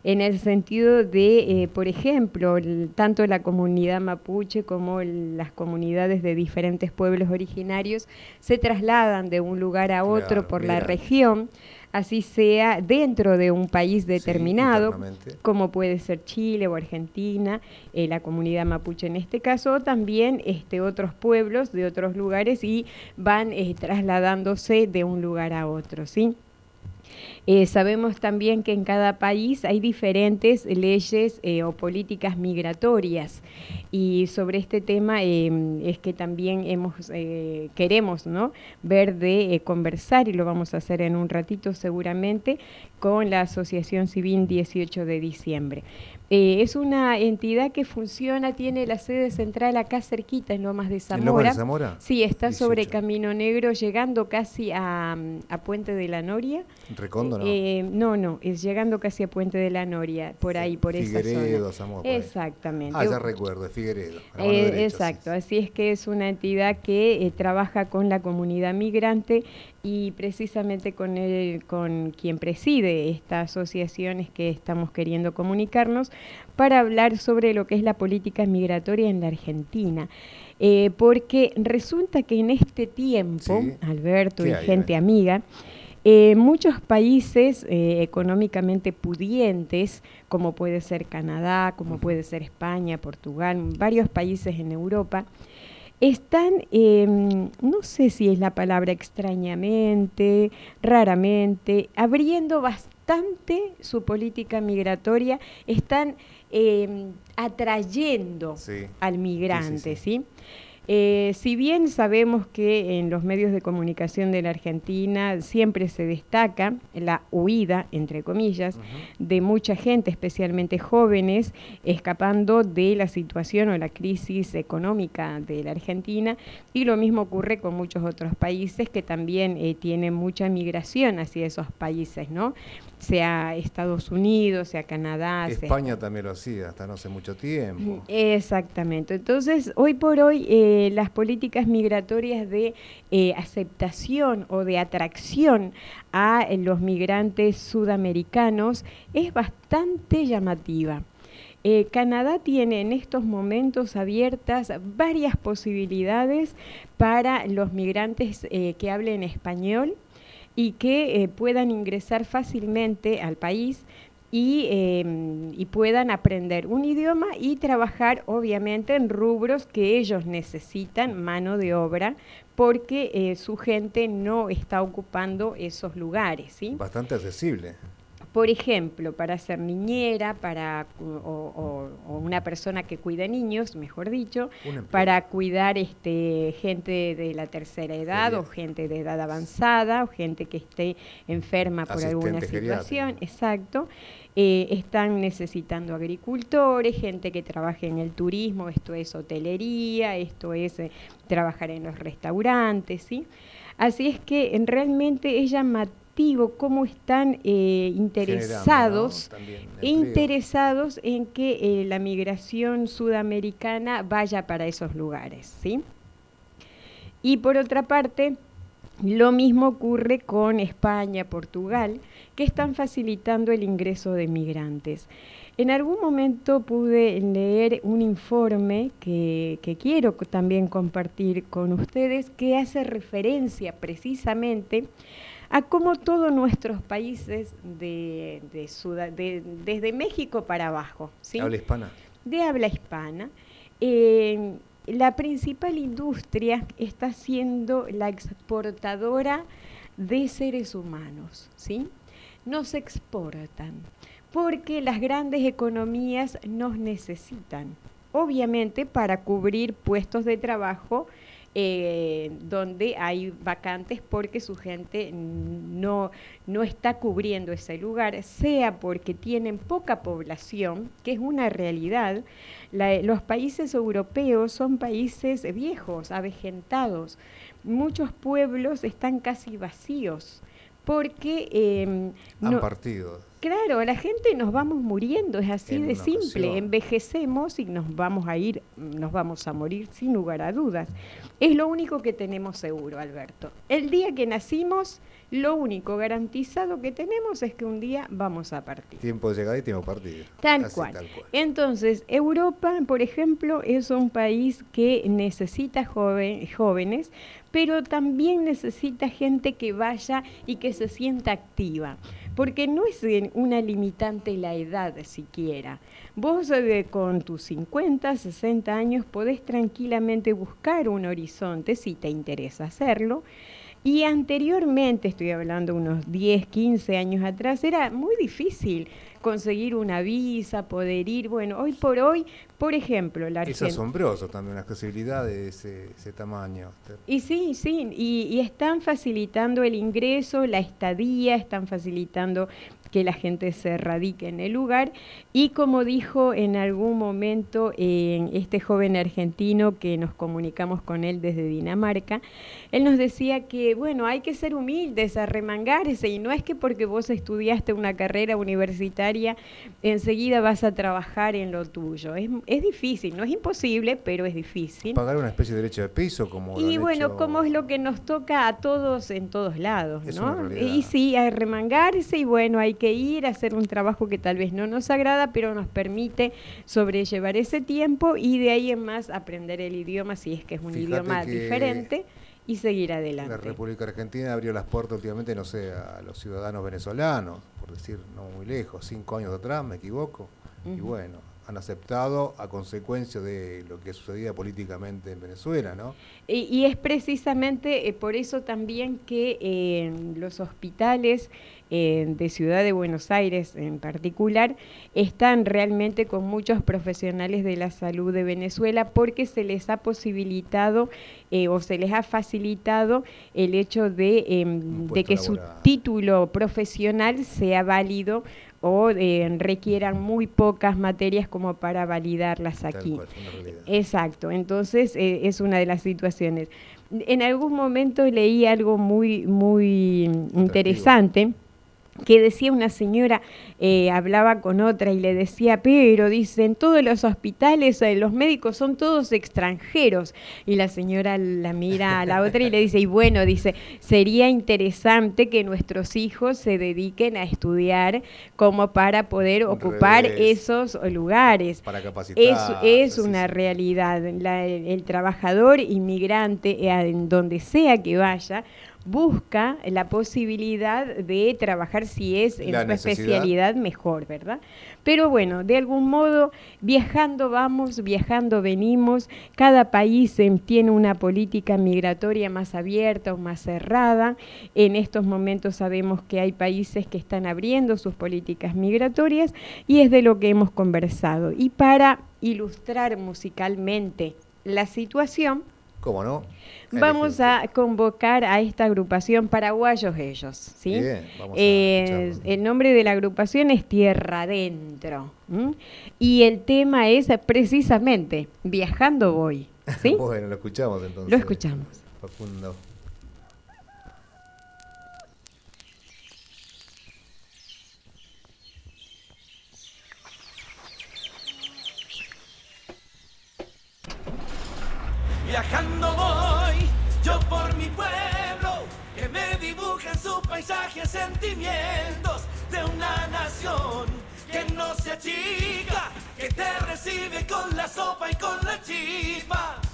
En el sentido de, eh, por ejemplo, tanto la comunidad mapuche como las comunidades de diferentes pueblos originarios se trasladan de un lugar a otro por la región, así sea dentro de un país determinado, como puede ser Chile o Argentina, eh, la comunidad mapuche en este caso, o también este, otros pueblos de otros lugares y van eh, trasladándose de un lugar a otro, ¿sí? Eh, sabemos también que en cada país hay diferentes leyes eh, o políticas migratorias y sobre este tema em, es que también hemos eh, queremos ¿no? ver de conversar y lo vamos a hacer en un ratito seguramente con la Asociación Civil 18 de diciembre. Eh, es una entidad que funciona, tiene la sede central acá cerquita, en Lomas de Zamora. ¿En Lomas de Zamora? Sí, está sobre Camino Negro, llegando casi a, Puente de la Noria. ¿Recondo no? Eh, no, no, es llegando casi a Puente de la Noria, por ahí, por esa zona. Zamora. Exactamente. Ah, ya recuerdo, Figueredo. Eh, exacto, así es que es una entidad que trabaja con la comunidad migrante y precisamente con, el, con quien preside esta asociación es que estamos queriendo comunicarnos para hablar sobre lo que es la política migratoria en la Argentina. Eh, porque resulta que en este tiempo, Alberto y gente amiga, eh, muchos países eh, económicamente pudientes, como puede ser Canadá, como puede ser España, Portugal, varios países en Europa, están, em, no sé si es la palabra extrañamente, raramente, abriendo bastante su política migratoria, están eh, atrayendo Sí. al migrante, Sí, ¿sí? Eh, si bien sabemos que en los medios de comunicación de la Argentina siempre se destaca la huida, entre comillas, de mucha gente, especialmente jóvenes, escapando de la situación o la crisis económica de la Argentina, y lo mismo ocurre con muchos otros países que también eh, tienen mucha migración hacia esos países, ¿no? Sea Estados Unidos, sea Canadá, sea España también lo hacía hasta no hace mucho tiempo. Exactamente. Entonces, hoy por hoy, eh, las políticas migratorias de eh, aceptación o de atracción a eh, los migrantes sudamericanos es bastante llamativa. Eh, Canadá tiene en estos momentos abiertas varias posibilidades para los migrantes que hablen español y que eh, puedan ingresar fácilmente al país y, eh, y puedan aprender un idioma y trabajar obviamente en rubros que ellos necesitan mano de obra porque eh, su gente no está ocupando esos lugares. Bastante accesible. Por ejemplo, para ser niñera, para o, o- o una persona que cuida niños, mejor dicho, para cuidar este gente de la tercera edad o gente de edad avanzada o gente que esté enferma por alguna situación, exacto. Eh, están necesitando agricultores, gente que trabaje en el turismo, esto es hotelería, esto es eh, trabajar en los restaurantes, ¿sí? Así es que en- realmente es cómo están eh, interesados Generando, ¿no? También e interesados en que eh, la migración sudamericana vaya para esos lugares, ¿sí? Y por otra parte, lo mismo ocurre con España, Portugal, que están facilitando el ingreso de migrantes. En algún momento pude leer un informe que, que quiero también compartir con ustedes, que hace referencia precisamente a cómo todos nuestros países de, de desde México para abajo, ¿sí? Habla hispana. de habla hispana, eh, la principal industria está siendo la exportadora de seres humanos, ¿sí? Nos exportan porque las grandes economías nos necesitan, obviamente para cubrir puestos de trabajo eh, donde hay vacantes porque su gente no, no está cubriendo ese lugar, sea porque tienen poca población, que es una realidad. La- los países europeos son países viejos, avejentados. Muchos pueblos están casi vacíos porque eh, Han no- partido. Claro, la gente nos vamos muriendo, es así En de simple. ocasión. Envejecemos y nos vamos a ir, nos vamos a morir sin lugar a dudas. Es lo único que tenemos seguro, Alberto. El día que nacimos, lo único garantizado que tenemos es que un día vamos a partir. Tiempo de llegada y tiempo partido. Tal Así, cual. tal cual. Entonces, Europa, por ejemplo, es un país que necesita joven- jóvenes, pero también necesita gente que vaya y que se sienta activa. Porque no es una limitante la edad siquiera. Vos eh, con tus 50, 60 años podés tranquilamente buscar un horizonte si te interesa hacerlo. Y anteriormente, estoy hablando unos 10, 15 años atrás, era muy difícil conseguir una visa, poder ir. Bueno, hoy por hoy, por ejemplo, la Es asombroso también la accesibilidad de ese, ese tamaño. Y sí, sí, y, y están facilitando el ingreso, la estadía, están facilitando que la gente se radique en el lugar. Y como dijo en algún momento eh, este joven argentino que nos comunicamos con él desde Dinamarca, él nos decía que, bueno, hay que ser humildes, arremangarse, y no es que porque vos estudiaste una carrera universitaria, enseguida vas a trabajar en lo tuyo. Es, es difícil, no es imposible, pero es difícil. Pagar una especie de derecho de piso como Y bueno, hecho- como es lo que nos toca a todos en todos lados, Es ¿no? Y sí, hay remangarse y bueno, hay que ir a hacer un trabajo que tal vez no nos agrada, pero nos permite sobrellevar ese tiempo y de ahí en más aprender el idioma, si es que es un Fíjate idioma diferente, y seguir La adelante. República Argentina abrió las puertas últimamente, no sé, a los ciudadanos venezolanos, por decir no muy lejos, cinco años atrás, me equivoco. Y bueno, han aceptado a consecuencia de lo que sucedía políticamente en Venezuela, ¿no? Y, y es precisamente eh, por eso también que eh, los hospitales eh, de Ciudad de Buenos Aires en particular están realmente con muchos profesionales de la salud de Venezuela porque se les ha posibilitado eh, o se les ha facilitado el hecho de, em, de que su título profesional sea válido o eh, requieran muy pocas materias como para validarlas aquí. cual. Exacto, entonces eh, es una de las situaciones. En algún momento leí algo muy, muy interesante que decía una señora, eh, hablaba con otra y le decía, pero dicen, todos los hospitales, eh, los médicos son todos extranjeros. Y la señora la mira a la otra y le dice, y bueno, dice, sería interesante que nuestros hijos se dediquen a estudiar como para poder Al ocupar revés. esos lugares. Para capacitar. Es, es una sí. realidad. La- el, el trabajador inmigrante, eh, en donde sea que vaya, busca la posibilidad de trabajar si es en La su necesidad. especialidad mejor, ¿verdad? Pero bueno, de algún modo, viajando vamos, viajando venimos, cada país eh, tiene una política migratoria más abierta o más cerrada. En estos momentos sabemos que hay países que están abriendo sus políticas migratorias y es de lo que hemos conversado. Y para ilustrar musicalmente la situación, ¿Cómo no? Vamos a convocar a esta agrupación paraguayos ellos, ¿sí? Bien, vamos a Eh, escucharlo. el nombre de la agrupación es Tierra Adentro ¿m? y el tema es precisamente Viajando voy, ¿sí? Bueno, lo escuchamos entonces. Lo escuchamos. Facundo. Viajando voy, yo por mi pueblo, que me dibujan sus paisajes, sentimientos de una nación que no se achica, que te recibe con la sopa y con la chispa.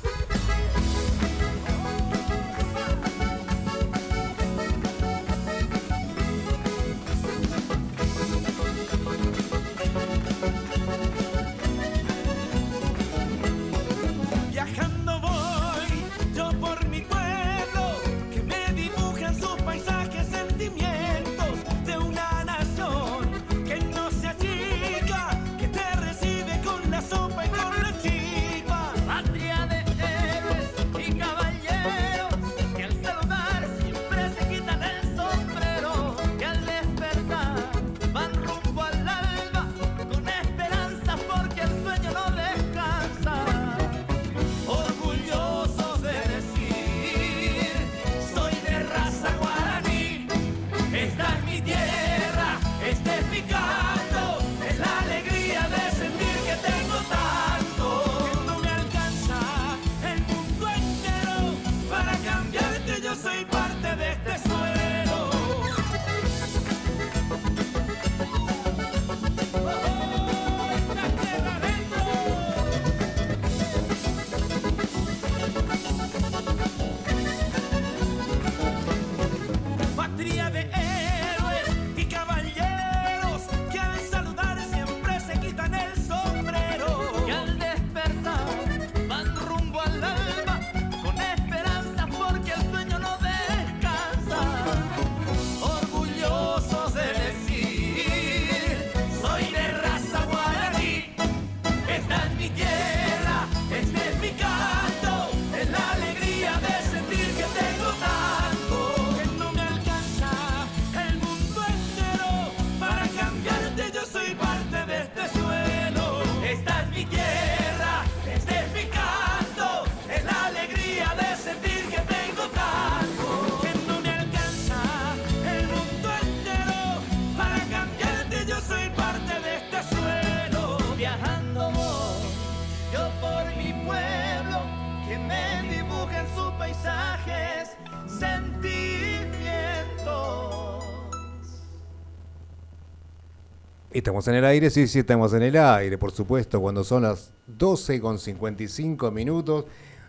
Estamos en el aire, sí, sí, estamos en el aire, por supuesto, cuando son las 12 con 55 minutos.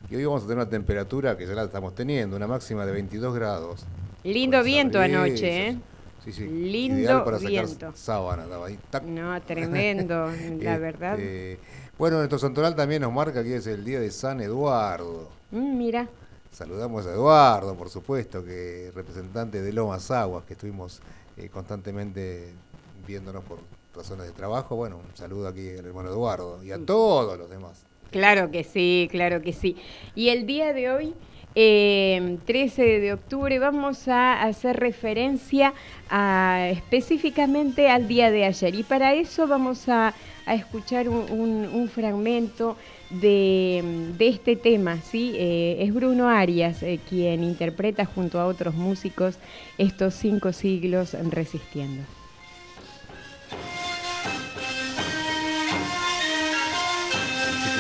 Y hoy vamos a tener una temperatura que ya la estamos teniendo, una máxima de 22 grados. Lindo viento anoche, ¿eh? Sí, sí. Lindo Ideal para sacar viento. sábana, estaba ahí. No, tremendo, la verdad. Este, Bueno, nuestro santoral también nos marca que es el día de San Eduardo. Mm, mira, Saludamos a Eduardo, por supuesto, que es representante de Lomas Aguas, que estuvimos eh, constantemente viéndonos por razones de trabajo. Bueno, un saludo aquí al hermano Eduardo y a todos los demás. claro que sí, claro que sí. Y el día de hoy, eh, 13 de octubre, vamos a hacer referencia a, específicamente al día de ayer. Y para eso vamos a, a escuchar un, un- un fragmento de, de este tema, ¿sí? Eh, es Bruno Arias eh, quien interpreta junto a otros músicos estos cinco siglos resistiendo.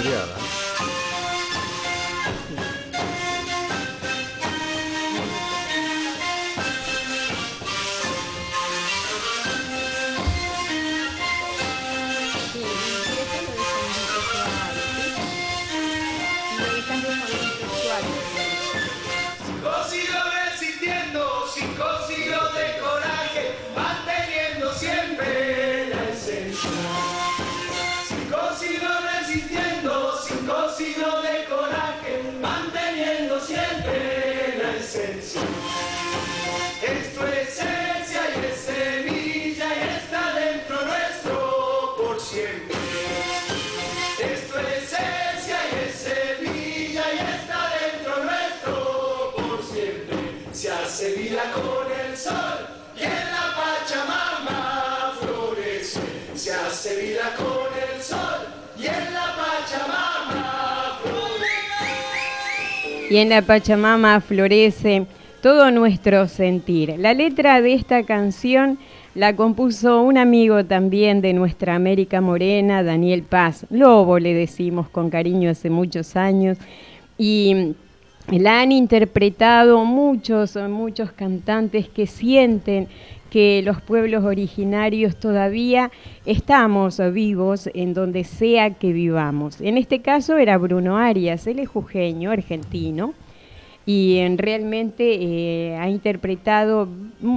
yeah. De coraje, manteniendo siempre la esencia. Es esencia y es semilla y está dentro nuestro por siempre. Es esencia y es semilla y está dentro nuestro por siempre. Se hace vida con el sol y en la Pachamama florece. Se hace vida con el sol y en la Pachamama Y en la Pachamama florece todo nuestro sentir. La letra de esta canción la compuso un amigo también de nuestra América Morena, Daniel Paz. Lobo le decimos con cariño hace muchos años. Y la han interpretado muchos, muchos cantantes que sienten que los pueblos originarios todavía estamos vivos en donde sea que vivamos. En este caso era Bruno Arias, él es jujeño, argentino, y en- realmente eh, ha interpretado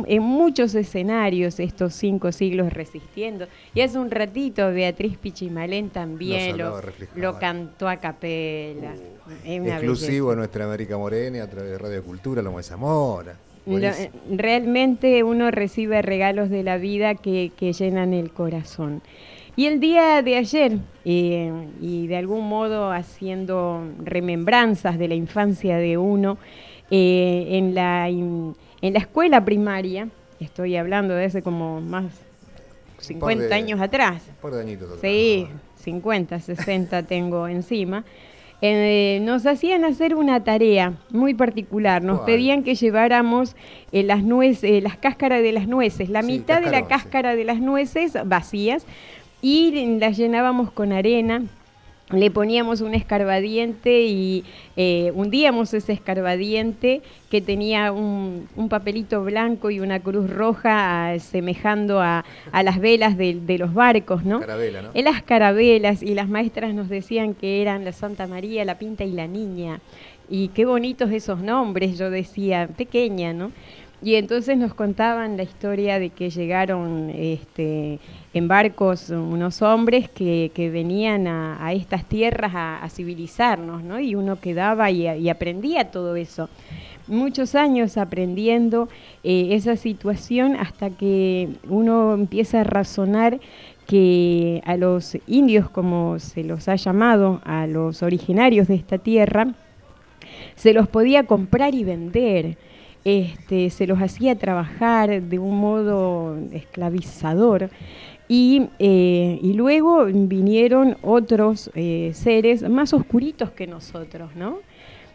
en muchos escenarios estos cinco siglos resistiendo. Y hace un ratito Beatriz Pichimalén también lo, cantó a capela. Una Exclusivo belleza. de nuestra América Morena a través de Radio Cultura, Loma de Zamora. Buenísimo. realmente uno recibe regalos de la vida que, que llenan el corazón. Y el día de ayer, eh, y de algún modo haciendo remembranzas de la infancia de uno, eh, en, la, in- en la escuela primaria, estoy hablando de hace como más 50 de- años atrás, Un par de añitos Sí, ¿no? 50, 60 tengo encima. Eh, nos hacían hacer una tarea muy particular. Nos pedían que lleváramos eh, las nueces, eh, las cáscaras de las nueces, la Sí, mitad de la sí. cáscara de las nueces vacías y las llenábamos con arena. Le poníamos un escarbadiente y eh, hundíamos ese escarbadiente que tenía un, un papelito blanco y una cruz roja semejando a, a las velas de, de los barcos, ¿no? Carabela, ¿no? En las carabelas y las maestras nos decían que eran la Santa María, la Pinta y la Niña. Y qué bonitos esos nombres, yo decía, pequeña, ¿no? Y entonces nos contaban la historia de que llegaron este, en barcos unos hombres que, que venían a, estas tierras a, a civilizarnos, ¿no? Y uno quedaba y, y aprendía todo eso. Muchos años aprendiendo eh, esa situación hasta que uno empieza a razonar que a los indios, como se los ha llamado, a los originarios de esta tierra, se los podía comprar y vender, este, se los hacía trabajar de un modo esclavizador. Y, eh, y luego vinieron otros eh, seres más oscuritos que nosotros, ¿no?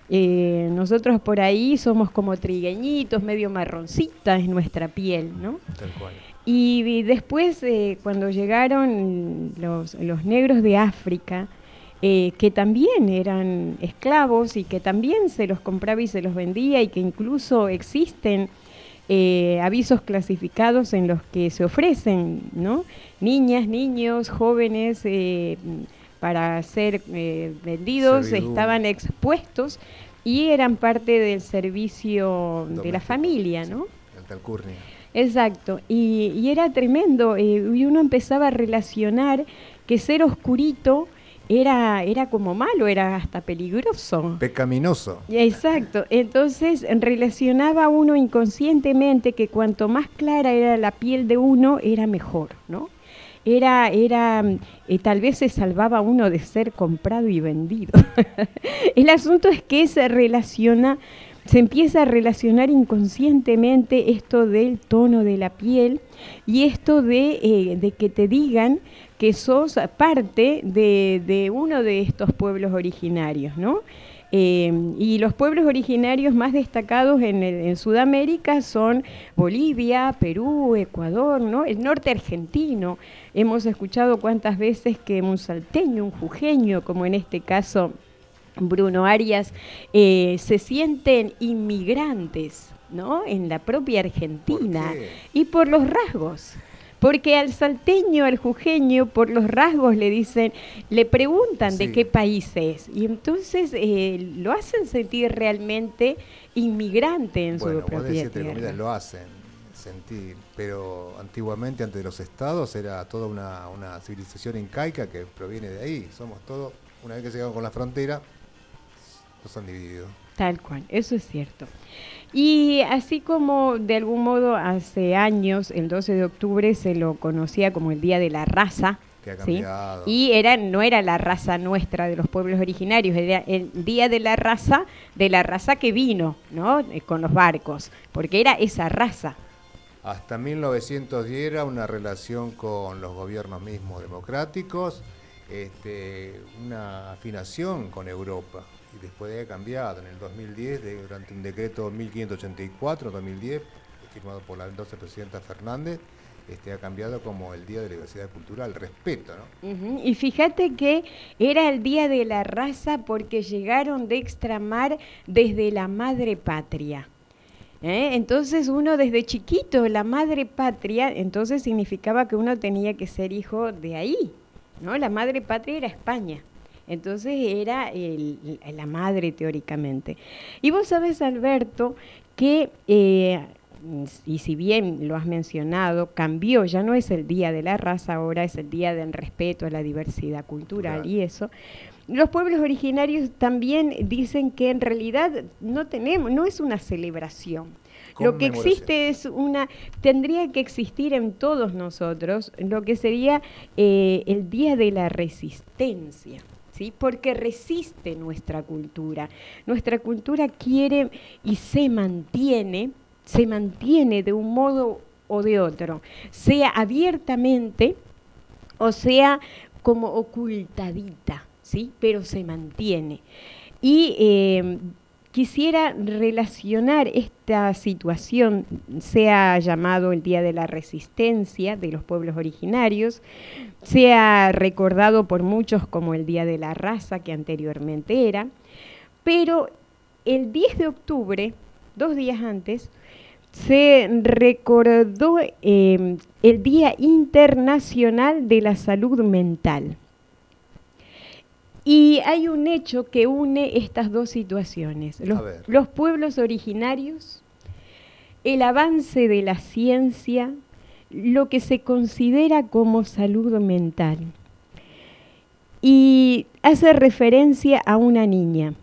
Eh, nosotros por ahí somos como trigueñitos, medio marroncitas en nuestra piel, ¿no? Tal cual. Y, vi- después, cuando llegaron los, los negros de África, eh, que también eran esclavos y que también se los compraba y se los vendía y que incluso existen eh, avisos clasificados en los que se ofrecen, ¿no? Niñas, niños, jóvenes, eh, para ser vendidos, estaban expuestos y eran parte del servicio de la familia. ¿no? Alcurnia. Exacto, y, y era tremendo, y uno empezaba a relacionar que ser oscurito era, era como malo, era hasta peligroso. Pecaminoso. Exacto, entonces relacionaba uno inconscientemente que cuanto más clara era la piel de uno, era mejor, ¿no? Era, era, eh, tal vez se salvaba uno de ser comprado y vendido. El asunto es que se relaciona, se empieza a relacionar inconscientemente esto del tono de la piel y esto de, eh, que te digan que sos parte de, uno de estos pueblos originarios, ¿no? Eh, y los pueblos originarios más destacados en Sudamérica son Bolivia, Perú, Ecuador, ¿no? el norte argentino. Hemos escuchado cuántas veces que un salteño, un jujeño, como en este caso Bruno Arias, eh, se sienten inmigrantes ¿no? en la propia Argentina y por los rasgos. Porque al salteño, al jujeño, por los rasgos le dicen, le preguntan de qué país es. Y entonces eh, lo hacen sentir realmente inmigrante en Bueno, su propia tierra. lo hacen sentir, pero antiguamente, antes de los estados, era toda una, una civilización incaica que proviene de ahí. Somos todos, una vez que llegamos con la frontera, han dividido. Tal cual, eso es cierto. Y así como de algún modo hace años, el 12 de octubre se lo conocía como el Día de la Raza. Que ha ¿sí? Y era, no era la raza nuestra de los pueblos originarios, era el Día de la Raza, de la raza que vino, ¿no? Eh, Con los barcos, porque era esa raza. Hasta 1910 era una relación con los gobiernos mismos democráticos, este, una afinación con Europa. Y después de cambiado. En el 2010, de- durante un decreto 1584-2010, firmado por la entonces presidenta Fernández, este, ha cambiado como el Día de la Diversidad Cultural, respeto, ¿no? Y fíjate que era el Día de la Raza porque llegaron de extramar desde la madre patria. ¿eh? Entonces uno desde chiquito, la madre patria, entonces significaba que uno tenía que ser hijo de ahí, ¿no? La madre patria era España. Entonces era el- la madre teóricamente. Y vos sabes, Alberto, que, eh, y si bien lo has mencionado, cambió, ya no es el Día de la Raza, ahora es el Día del Respeto a la Diversidad Cultural Claro. y eso. Los pueblos originarios también dicen que en realidad no tenemos, no es una celebración. Lo que existe es una, tendría que existir en todos nosotros lo que sería eh, el Día de la Resistencia. Porque resiste nuestra cultura. Nuestra cultura quiere y se mantiene, se mantiene de un modo o de otro, sea abiertamente o sea como ocultadita, ¿sí? Pero se mantiene. Y eh, quisiera relacionar esta situación, sea llamado el Día de la Resistencia de los pueblos originarios, sea recordado por muchos como el Día de la Raza, que anteriormente era, pero el 10 de octubre, dos días antes, se recordó eh, el Día Internacional de la Salud Mental. Y hay un hecho que une estas dos situaciones. Los, pueblos originarios, el avance de la ciencia, lo que se considera como salud mental. Y hace referencia a una niña,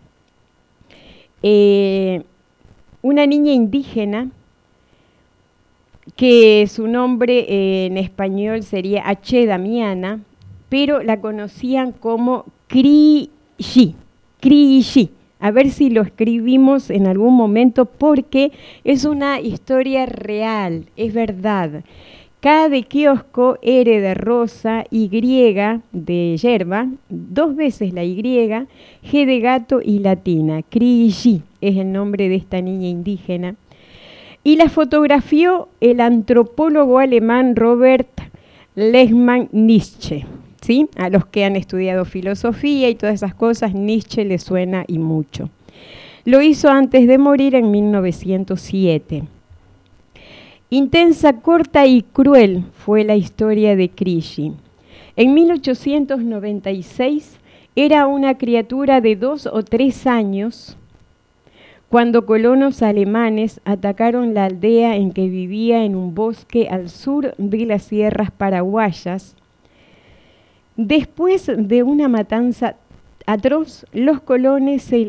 eh, una niña indígena que su nombre eh, en español sería H. Damiana, pero la conocían como Crishi, Crishi. A ver si lo escribimos en algún momento porque es una historia real, es verdad. K de kiosco, R de rosa, Y de yerba, dos veces la Y, G de gato y latina. Crishi es el nombre de esta niña indígena. Y la fotografió el antropólogo alemán Robert Lehmann Nietzsche. ¿Sí? A los que han estudiado filosofía y todas esas cosas, Nietzsche le suena y mucho. Lo hizo antes de morir en 1907. Intensa, corta y cruel fue la historia de Crishi. En 1896 era una criatura de dos o tres años cuando colonos alemanes atacaron la aldea en que vivía en un bosque al sur de las sierras paraguayas. Después de una matanza atroz, los,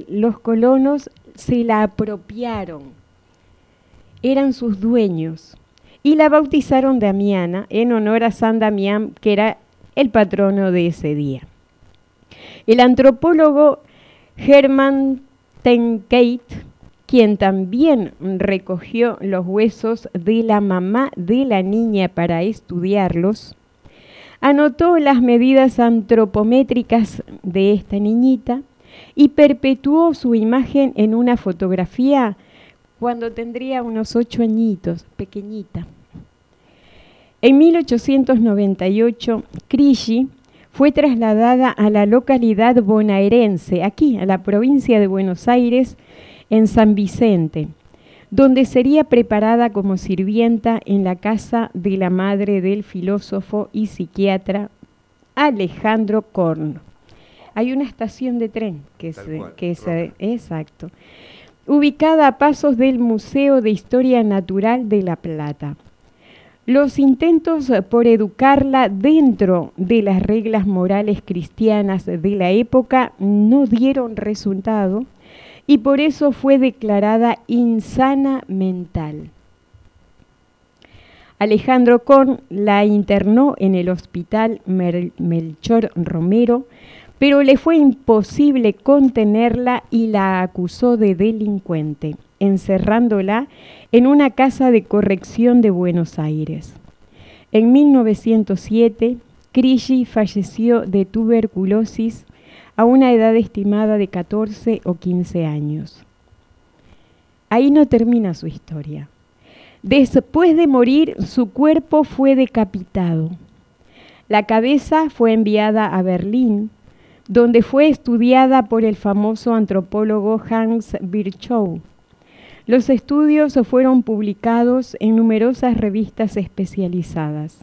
los colonos se la apropiaron. Eran sus dueños y la bautizaron Damiana en honor a San Damián, que era el patrono de ese día. El antropólogo Hermann Tenkate, quien también recogió los huesos de la mamá de la niña para estudiarlos, anotó las medidas antropométricas de esta niñita y perpetuó su imagen en una fotografía cuando tendría unos ocho añitos, pequeñita. En 1898, Crishi fue trasladada a la localidad bonaerense, aquí, a la provincia de Buenos Aires, en San Vicente, donde sería preparada como sirvienta en la casa de la madre del filósofo y psiquiatra Alejandro Korn. Hay una estación de tren que Tal cual, que Roca. exacto, ubicada a pasos del Museo de Historia Natural de La Plata. Los intentos por educarla dentro de las reglas morales cristianas de la época no dieron resultado y por eso fue declarada insana mental. Alejandro Korn la internó en el hospital Melchor Romero, pero le fue imposible contenerla y la acusó de delincuente, encerrándola en una casa de corrección de Buenos Aires. En 1907, Crishi falleció de tuberculosis a una edad estimada de 14 o 15 años. Ahí no termina su historia. Después de morir, su cuerpo fue decapitado. La cabeza fue enviada a Berlín, donde fue estudiada por el famoso antropólogo Hans Virchow. Los estudios fueron publicados en numerosas revistas especializadas.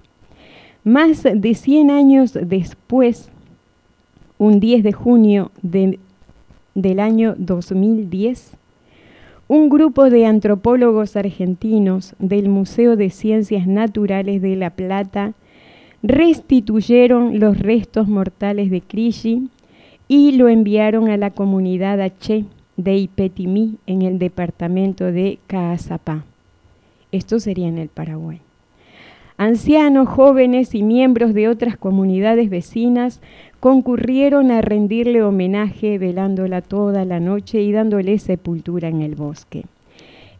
Más de 100 años después, un 10 de junio de- del año 2010, un grupo de antropólogos argentinos del Museo de Ciencias Naturales de La Plata restituyeron los restos mortales de Crishi y lo enviaron a la comunidad H de Ipetimí en el departamento de Caazapá. Esto sería en el Paraguay. Ancianos, jóvenes y miembros de otras comunidades vecinas concurrieron a rendirle homenaje, velándola toda la noche y dándole sepultura en el bosque.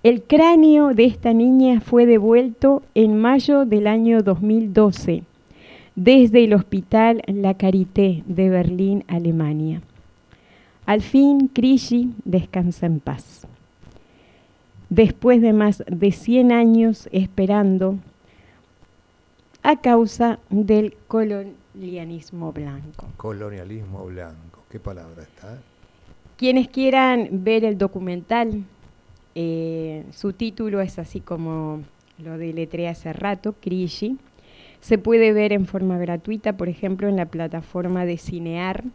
El cráneo de esta niña fue devuelto en mayo del año 2012 desde el Hospital La Charité de Berlín, Alemania. Al fin, Crishi descansa en paz. Después de más de 100 años esperando a causa del colonialismo blanco. Colonialismo blanco. ¿Qué palabra está? Quienes quieran ver el documental, eh, su título es así como lo deletreé hace rato, Crishi. Se puede ver en forma gratuita, por ejemplo, en la plataforma de Cinear,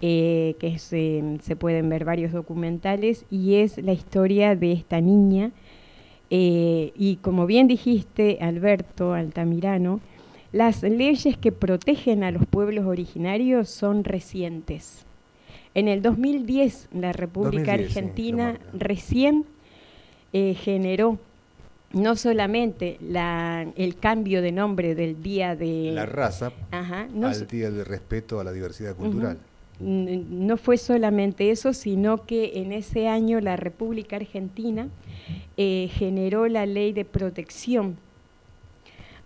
eh, que es, eh, se pueden ver varios documentales, y es la historia de esta niña. Eh, y como bien dijiste, Alberto Altamirano, las leyes que protegen a los pueblos originarios son recientes. En el 2010, la República 2010, sí, lo Argentina recién eh, generó no solamente la- el cambio de nombre del día de... La raza Ajá, no, al día del respeto a la diversidad cultural. No fue solamente eso, sino que en ese año la República Argentina eh, generó la ley de protección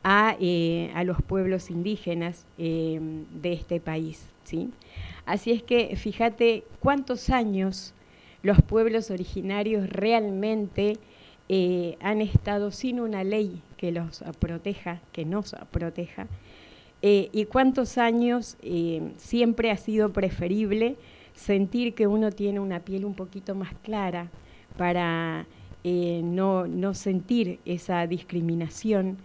a, eh, a los pueblos indígenas eh, de este país. ¿sí? Así es que fíjate cuántos años los pueblos originarios realmente han estado sin una ley que los proteja, que nos proteja, eh, y cuántos años eh, siempre ha sido preferible sentir que uno tiene una piel un poquito más clara para eh, no, no sentir esa discriminación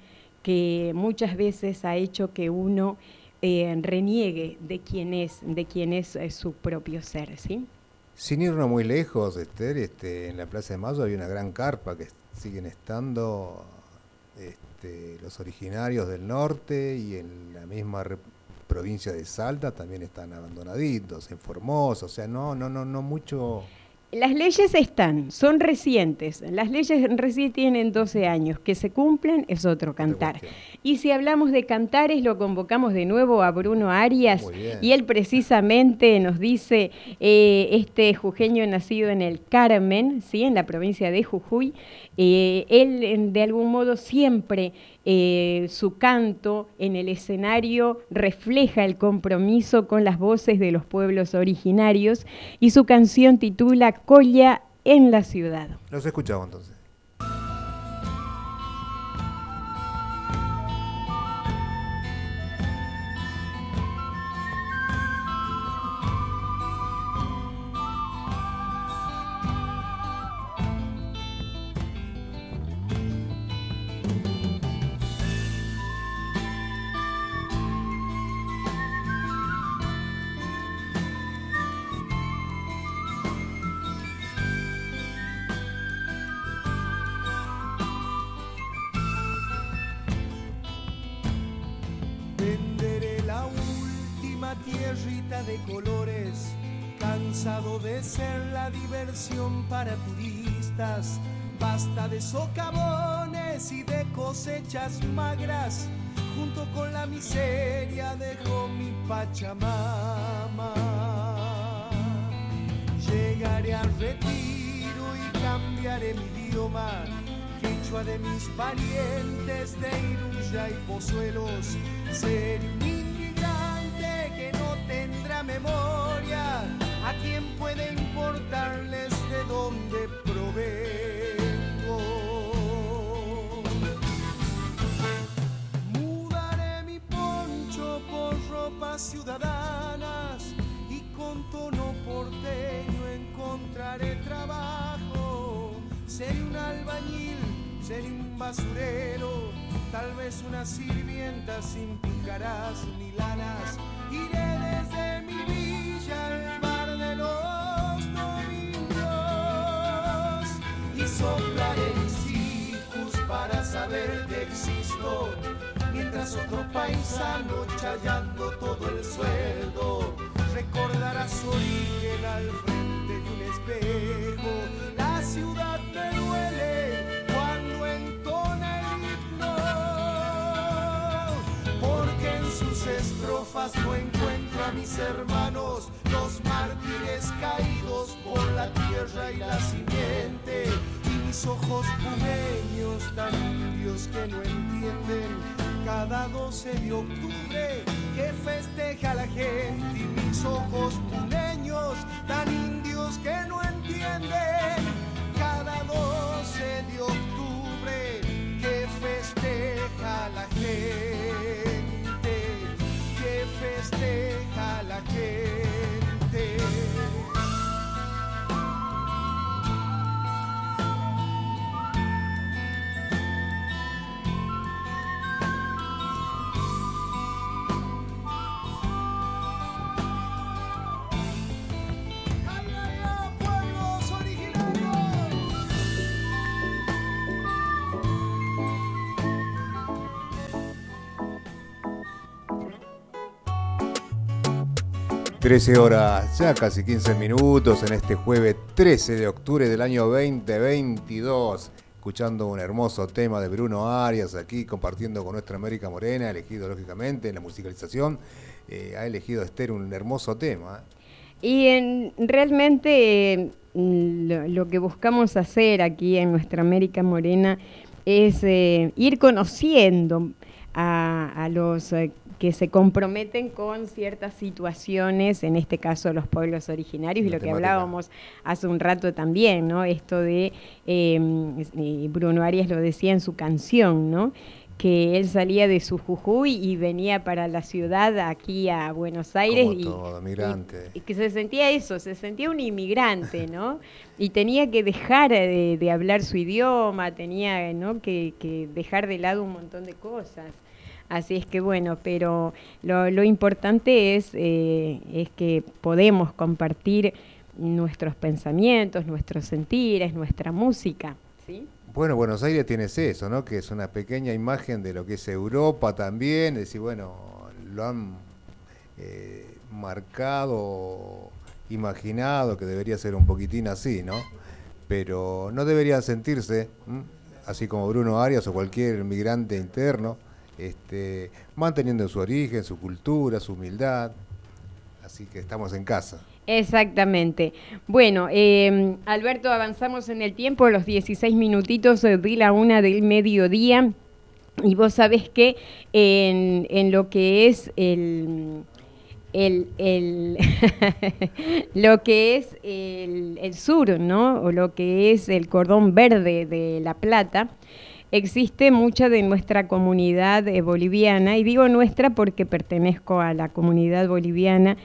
que muchas veces ha hecho que uno reniegue de quién es, de quién es su propio ser, ¿sí? Sin irnos muy lejos, Esther, este, en la Plaza de Mayo hay una gran carpa que siguen estando este, los originarios del norte y en la misma provincia de Salta también están abandonaditos, en Formosa, o sea, no, no, no, no mucho. Las leyes están, son recientes. Las leyes recién tienen 12 años. Que se cumplen es otro cantar. Y si hablamos de cantares, lo convocamos de nuevo a Bruno Arias. Y él precisamente nos dice, eh, este jujeño nacido en el Carmen, ¿sí? en la provincia de Jujuy, eh, él de algún modo siempre eh, su canto en el escenario refleja el compromiso con las voces de los pueblos originarios y su canción titula Colla en la ciudad. Los escuchamos entonces. Cosechas magras, junto con la miseria dejó mi Pachamama. Llegaré al retiro y cambiaré mi idioma, quechua de mis parientes de Iruya y Pozuelos. Seré un inmigrante que no tendrá memoria, a quien puede importarles de dónde provengo. Ciudadanas y con tono porteño encontraré trabajo. Seré un albañil, seré un basurero, tal vez una sirvienta sin pícaras ni lanas. Iré desde mi villa al Otro paisano chayando todo el sueldo recordará su origen al frente de un espejo. La ciudad me duele cuando entona el himno, porque en sus estrofas no encuentro a mis hermanos, los mártires caídos por la tierra y la simiente, y mis ojos pumeños tan indios que no entienden cada 12 de octubre que festeja la gente y mis ojos puneños tan indios que no entienden. Cada 12 de octubre que festeja la gente que festeja la gente 13 horas, ya casi 15 minutos en este jueves 13 de octubre del año 2022. Escuchando un hermoso tema de Bruno Arias aquí, compartiendo con nuestra América Morena, elegido lógicamente en la musicalización. eh, ha elegido Esther un hermoso tema. Y en- realmente mm, lo, lo que buscamos hacer aquí en nuestra América Morena es eh, ir conociendo a, a los eh, que se comprometen con ciertas situaciones, en este caso los pueblos originarios, y lo que hablábamos hace un rato también, ¿no? Esto de, eh, y Bruno Arias lo decía en su canción, ¿no? que él salía de su Jujuy y venía para la ciudad, aquí a Buenos Aires, Como y, todo migrante. y que se sentía eso, se sentía un inmigrante, ¿no? Y tenía que dejar de, de hablar su idioma, tenía ¿no? que, que dejar de lado un montón de cosas. Así es que bueno, pero lo, importante es, eh, es que podemos compartir nuestros pensamientos, nuestros sentires, nuestra música. ¿sí? Bueno, Buenos Aires tienes eso, ¿no? Que es una pequeña imagen de lo que es Europa también. Es decir, bueno, lo han eh, marcado, imaginado que debería ser un poquitín así, ¿no? Pero no debería sentirse, así como Bruno Arias o cualquier migrante interno, este, manteniendo su origen, su cultura, su humildad. Así que estamos en casa. Exactamente. Bueno, eh, Alberto, avanzamos en el tiempo, los 16 minutitos de la una del mediodía. Y vos sabés que en, lo que es el, el, el lo que es el sur, ¿no? O lo que es el cordón verde de La Plata, existe mucha de nuestra comunidad eh, boliviana, y digo nuestra porque pertenezco a la comunidad boliviana,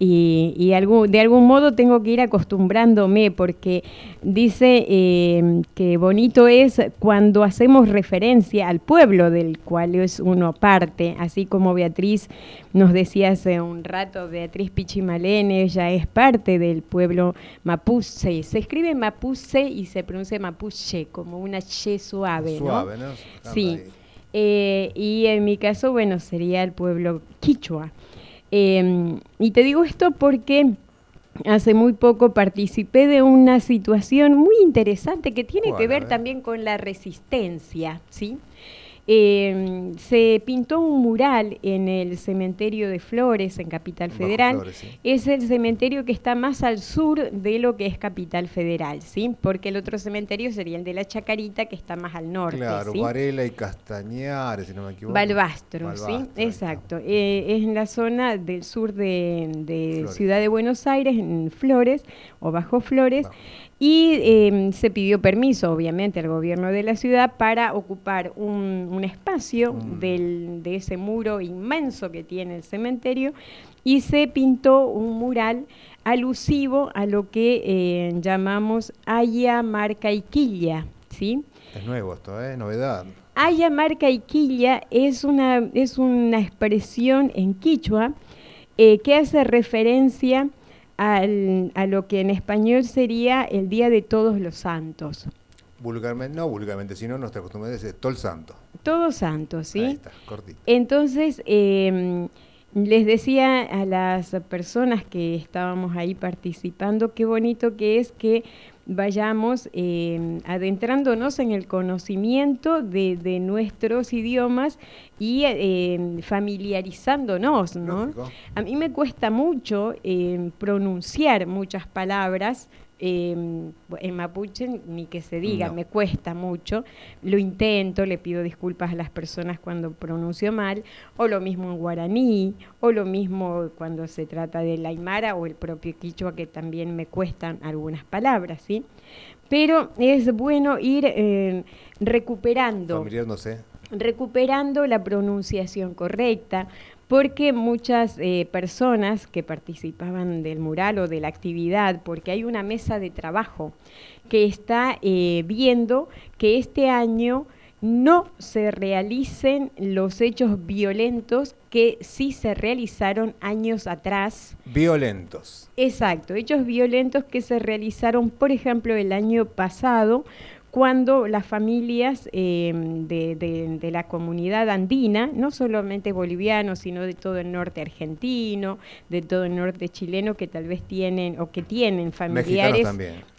y, y algún- de algún modo tengo que ir acostumbrándome porque dice eh, que bonito es cuando hacemos referencia al pueblo del cual es uno parte, así como Beatriz nos decía hace un rato, Beatriz Pichimalene, ella es parte del pueblo mapuche, se escribe mapuche y se pronuncia mapuche como una che suave, ¿no? Suave, ¿no? Sí. Eh, y en mi caso, bueno, sería el pueblo quichua. Eh, y te digo esto porque hace muy poco participé de una situación muy interesante que tiene que ver. también con la resistencia, ¿sí? Eh, se pintó un mural en el cementerio de Flores, en Capital Federal. Flores, sí. Es el cementerio que está más al sur de lo que es Capital Federal, ¿sí? Porque el otro cementerio sería el de la Chacarita, que está más al norte, Claro, ¿sí? Varela y Castañares, si no me equivoco. Balbastro, ¿sí? Balbastro. Exacto. Eh, es en la zona del sur de. Ciudad de Buenos Aires, en Flores o Bajo Flores. Y eh, se pidió permiso, obviamente, al gobierno de la ciudad para ocupar un, un espacio Un- del- de ese muro inmenso que tiene el cementerio y se pintó un mural alusivo a lo que eh, llamamos Haya Marca y Quilla, ¿sí? Es nuevo esto, ¿eh? Novedad. Haya marca y quilla es una, es una expresión en quichua eh, que hace referencia al- a lo que en español sería el Día de Todos los Santos. Vulgarmente, no vulgarmente, sino nuestra costumbre es Tol Santo. Todos santos, ¿sí? Ahí está, cortito. Entonces, eh, les decía a las personas que estábamos ahí participando, qué bonito que es que vayamos eh, adentrándonos en el conocimiento de, de nuestros idiomas y eh, familiarizándonos, ¿no? Lógico. A mí me cuesta mucho eh, pronunciar muchas palabras. Eh, en mapuche ni que se diga, No. me cuesta mucho. Lo intento, le pido disculpas a las personas cuando pronuncio mal, o lo mismo en guaraní, o lo mismo cuando se trata del aymara o el propio quichua, que también me cuestan algunas palabras, ¿sí? Pero es bueno ir eh, recuperando Familiar, no sé. recuperando la pronunciación correcta, porque muchas eh, personas que participaban del mural o de la actividad, porque hay una mesa de trabajo que está eh, viendo que este año no se realicen los hechos violentos que sí se realizaron años atrás. Violentos. Exacto, hechos violentos que se realizaron, por ejemplo, el año pasado, cuando las familias eh, de, de- de la comunidad andina, no solamente bolivianos, sino de todo el norte argentino, de todo el norte chileno, que tal vez tienen o que tienen familiares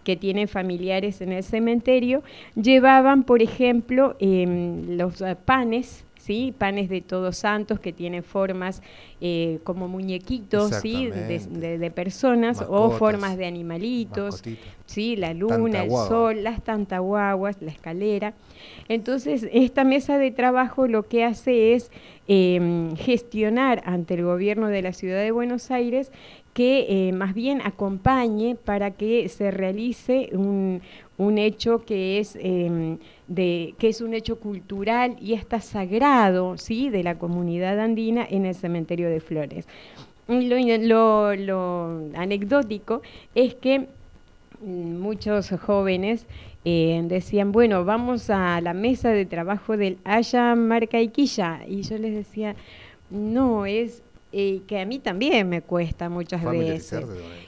que tienen familiares en el cementerio, llevaban, por ejemplo, em, los eh, panes, ¿sí? panes de todos santos que tienen formas eh, como muñequitos ¿sí? de, Exactamente. de- de personas o formas de animalitos. Sí, la luna, el sol, las tantaguaguas, la escalera. Entonces, esta mesa de trabajo lo que hace es eh, gestionar ante el gobierno de la ciudad de Buenos Aires que eh, más bien acompañe para que se realice un, un hecho que es eh, de que es un hecho cultural y hasta sagrado sí de la comunidad andina en el cementerio de Flores. Lo, lo- lo anecdótico es que mm, muchos jóvenes eh, decían, bueno, vamos a la mesa de trabajo del Haya Marca y yo les decía, no, es eh, que a mí también me cuesta muchas veces.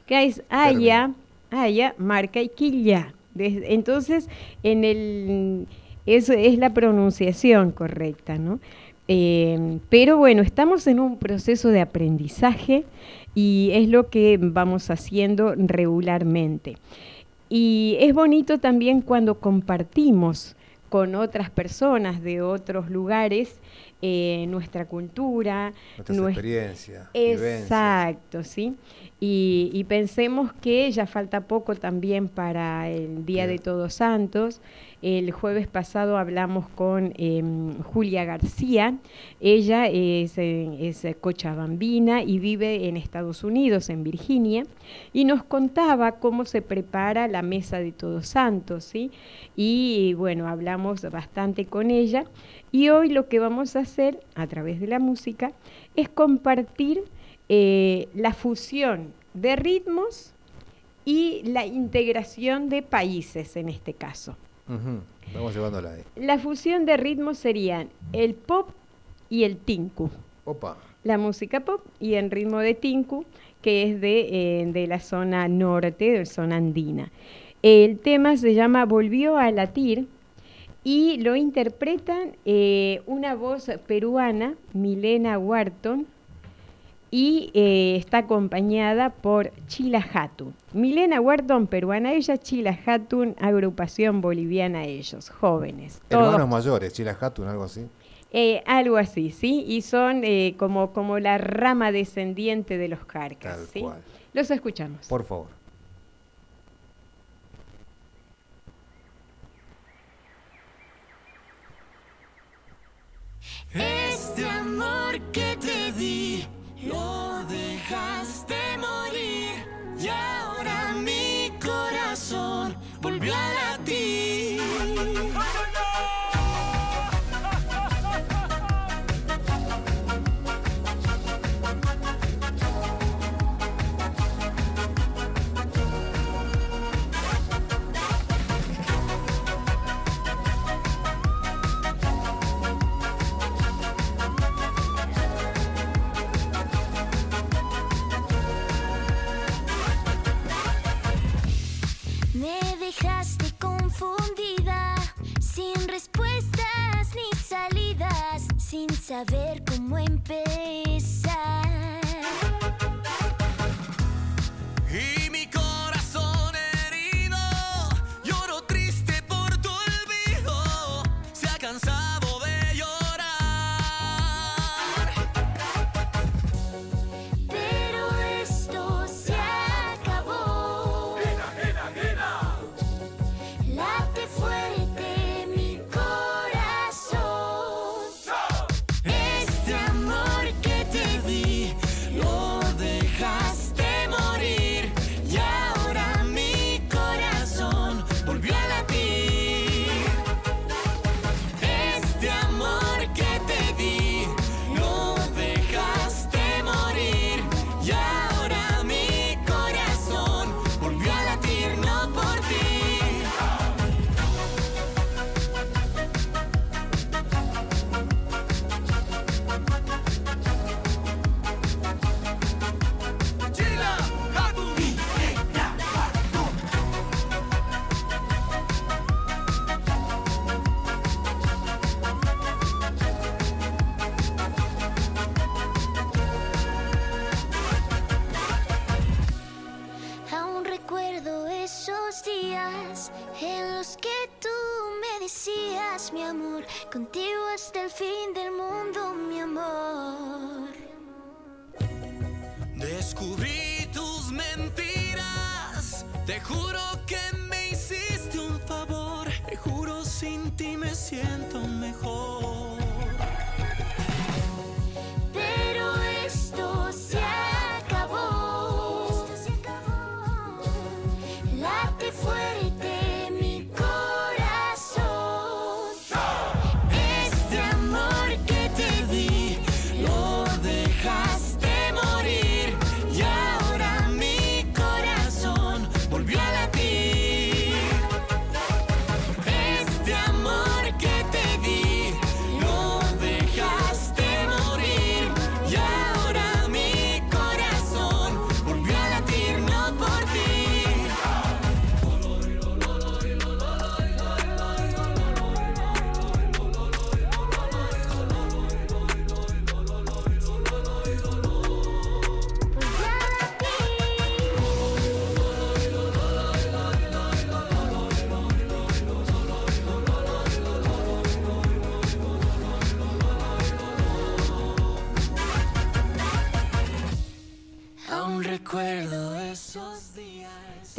Que es Haya, Aya, Marca Entonces, eso es la pronunciación correcta, ¿no? Eh, pero bueno, estamos en un proceso de aprendizaje y es lo que vamos haciendo regularmente. Y es bonito también cuando compartimos con otras personas de otros lugares eh, nuestra cultura, Nuestras nues- experiencias, vivencias. Exacto, sí. Y, y pensemos que ya falta poco también para el Día de. Todos Santos. El jueves pasado hablamos con em, Julia García. Ella es, eh, es cochabambina y vive en Estados Unidos, en Virginia, y nos contaba cómo se prepara la mesa de Todos Santos, ¿sí? Y bueno, hablamos bastante con ella. Y hoy lo que vamos a hacer a través de la música es compartir eh, la fusión de ritmos y la integración de países en este caso. Ujú, Vamos llevándola ahí. La fusión de ritmos serían el pop y el tinku. Opa. La música pop y en ritmo de tinku, que es de, eh, de la zona norte, de la zona andina. El tema se llama Volvió a latir y lo interpretan eh, una voz peruana, Milena Wharton, y eh, está acompañada por Chila Hatun. Milena Wharton, peruana ella, Chila Hatun, agrupación boliviana ellos, jóvenes. todos Hermanos mayores, Chila Hatun, algo así. eh, algo así, ¿sí? Y son eh, como, como la rama descendiente de los Jarcas, Tal ¿sí? cual. Los escuchamos. Por favor. Este amor que te di lo dejaste morir y ahora mi corazón volvió a latir. Dejaste confundida, sin respuestas ni salidas, sin saber cómo empezar.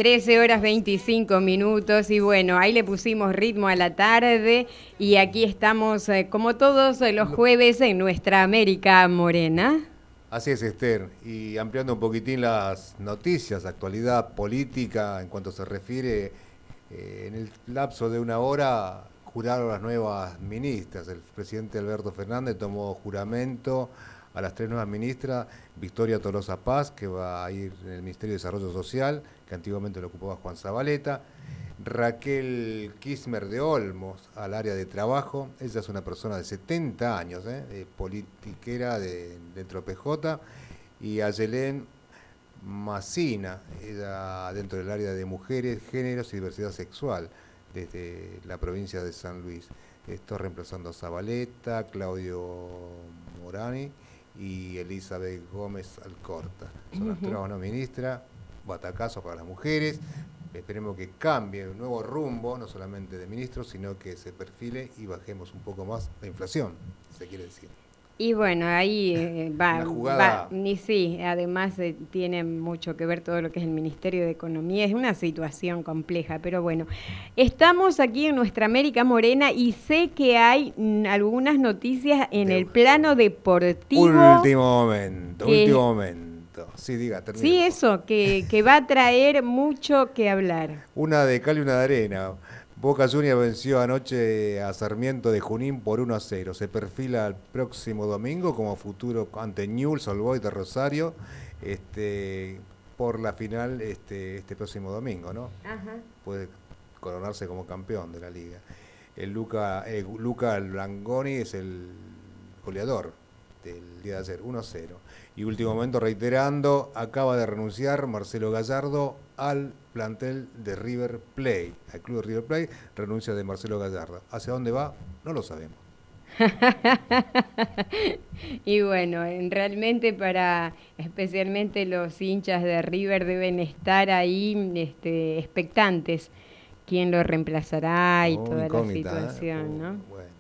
13 horas 25 minutos y bueno, ahí le pusimos ritmo a la tarde y aquí estamos eh, como todos los jueves en nuestra América Morena. Así es, Esther. Y ampliando un poquitín las noticias, actualidad política, en cuanto se refiere, eh, en el lapso de una hora juraron las nuevas ministras. El presidente Alberto Fernández tomó juramento a las tres nuevas ministras, Victoria Tolosa Paz, que va a ir en el Ministerio de Desarrollo Social, que antiguamente lo ocupaba Juan Zabaleta, Raquel Kismer de Olmos al área de trabajo, ella es una persona de 70 años, ¿eh? politiquera de, dentro de PJ, y Ayelén Macina, ella dentro del área de mujeres, géneros y diversidad sexual, desde la provincia de San Luis. Esto reemplazando a Zabaleta, Claudio Morani y Elizabeth Gómez Alcorta. Son las tres ¿no? ministras, batacazo para las mujeres. Esperemos que cambie un nuevo rumbo, no solamente de ministros, sino que se perfile y bajemos un poco más la inflación, se quiere decir. Y bueno, ahí eh, va, va- ni sí, además eh, tiene mucho que ver todo lo que es el Ministerio de Economía, es una situación compleja, pero bueno, estamos aquí en nuestra América Morena y sé que hay mm, algunas noticias en De- el plano deportivo. Último momento, último momento. Sí, diga. Sí, eso, que, que va a traer mucho que hablar. Una de cal y una de arena. Boca Juniors venció anoche a Sarmiento de Junín por 1 a 0. Se perfila el próximo domingo como futuro ante Newell's Old Boys de Rosario este, por la final este, este próximo domingo, ¿no? Puede coronarse como campeón de la liga. El Luca, eh, Luca Langoni es el goleador del día de ayer, 1 a 0. Y último momento, reiterando, acaba de renunciar Marcelo Gallardo al plantel de River Plate, al club de River Plate, renuncia de Marcelo Gallardo. ¿Hacia dónde va? No lo sabemos. Y bueno, en- realmente para especialmente los hinchas de River deben estar ahí este, expectantes quién lo reemplazará y Oh, toda la ¿eh? situación, ¿no? Oh, bueno.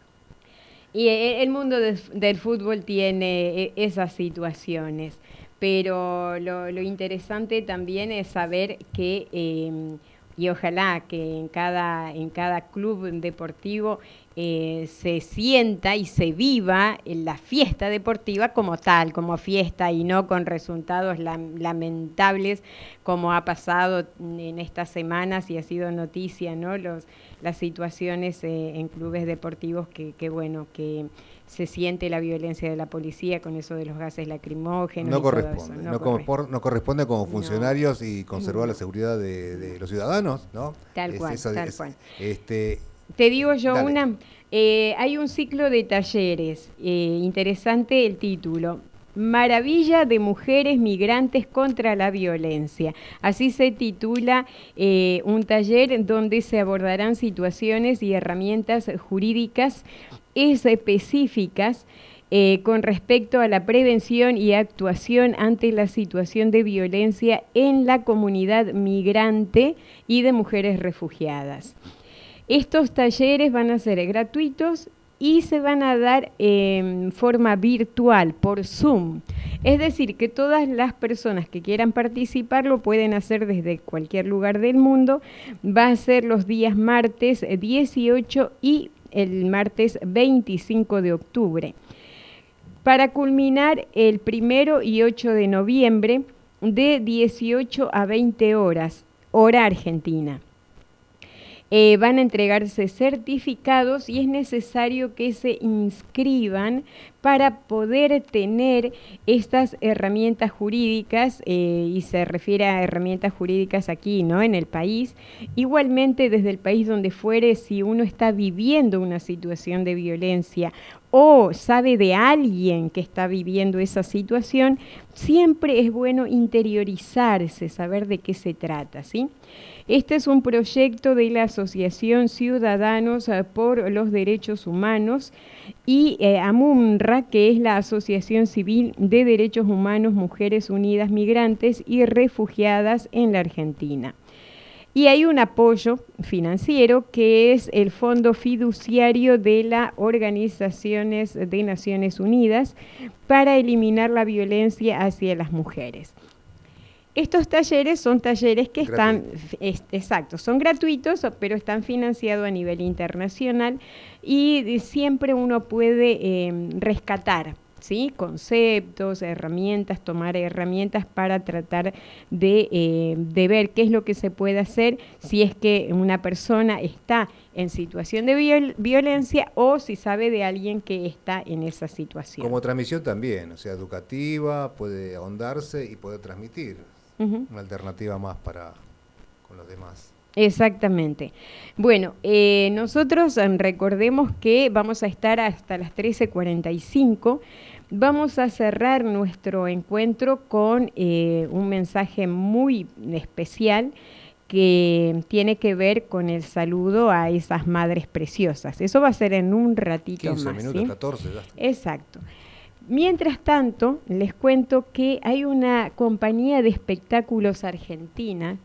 Y e- el mundo del, fútbol tiene e- esas situaciones, pero lo, interesante también es saber que, eh, y ojalá que en cada, en cada club deportivo eh, se sienta y se viva la fiesta deportiva como tal, como fiesta y no con resultados lam- lamentables como ha pasado en estas semanas y ha sido noticia, ¿no? Los, las situaciones eh, en clubes deportivos que, que, bueno, que se siente la violencia de la policía con eso de los gases lacrimógenos. No y todo eso, corresponde, no, no como corresponde. por- no corresponde como No. funcionarios y conservar la seguridad de, de los ciudadanos, ¿no? Tal cual, tal es- cual. Este, Te digo yo Dale. una, eh, hay un ciclo de talleres, eh, interesante el título, Maravilla de Mujeres Migrantes contra la Violencia. Así se titula eh, un taller donde se abordarán situaciones y herramientas jurídicas específicas eh, con respecto a la prevención y actuación ante la situación de violencia en la comunidad migrante y de mujeres refugiadas. Estos talleres van a ser gratuitos y se van a dar en forma virtual, por Zoom. Es decir, que todas las personas que quieran participar lo pueden hacer desde cualquier lugar del mundo. Va a ser los días martes 18 y el martes 25 de octubre. Para culminar el primero y 8 de noviembre de 18 a 20 horas, hora argentina. Eh, van a entregarse certificados y es necesario que se inscriban para poder tener estas herramientas jurídicas, eh, y se refiere a herramientas jurídicas aquí, ¿no? En el país. Igualmente, desde el país donde fuere, si uno está viviendo una situación de violencia o sabe de alguien que está viviendo esa situación, siempre es bueno interiorizarse, saber de qué se trata, ¿sí? Este es un proyecto de la Asociación Ciudadanos eh, por los Derechos Humanos y eh, AMUNRA, que es la Asociación Civil de Derechos Humanos Mujeres Unidas Migrantes y Refugiadas en la Argentina. Y hay un apoyo financiero que es el Fondo Fiduciario de las Organizaciones de Naciones Unidas para eliminar la violencia hacia las mujeres. Estos talleres son talleres que están, es- exacto, son gratuitos, pero están financiados a nivel internacional y siempre uno puede eh, rescatar. ¿Sí? conceptos, herramientas, tomar herramientas para tratar de, eh, de ver qué es lo que se puede hacer si es que una persona está en situación de viol- violencia o si sabe de alguien que está en esa situación. Como transmisión también, o sea, educativa, puede ahondarse y puede transmitir. Una alternativa más para con los demás. Exactamente. Bueno, eh, nosotros eh, recordemos que vamos a estar hasta las 13.45. Vamos a cerrar nuestro encuentro con eh, un mensaje muy especial que tiene que ver con el saludo a esas madres preciosas. Eso va a ser en un ratito 15 más. minutos, ¿sí? 14, ya. Exacto. Mientras tanto, les cuento que hay una compañía de espectáculos argentina,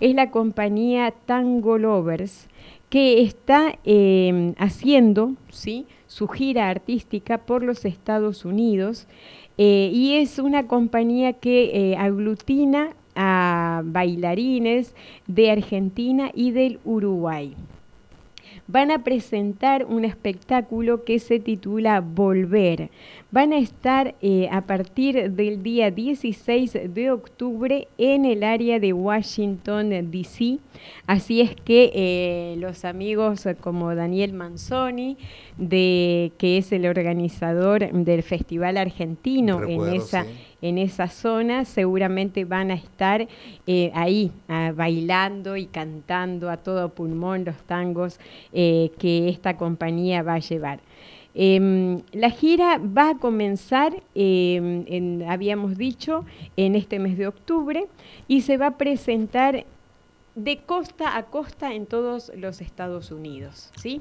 es la compañía Tango Lovers, que está eh, haciendo ¿sí? su gira artística por los Estados Unidos eh, y es una compañía que eh, aglutina a bailarines de Argentina y del Uruguay van a presentar un espectáculo que se titula Volver. Van a estar eh, a partir del día 16 de octubre en el área de Washington, D.C. Así es que eh, los amigos como Daniel Manzoni, de, que es el organizador del Festival Argentino en esa sí. En esa zona seguramente van a estar eh, ahí ah, bailando y cantando a todo pulmón los tangos eh, que esta compañía va a llevar. Em, la gira va a comenzar, em, en- habíamos dicho, en este mes de octubre y se va a presentar de costa a costa en todos los Estados Unidos, ¿sí?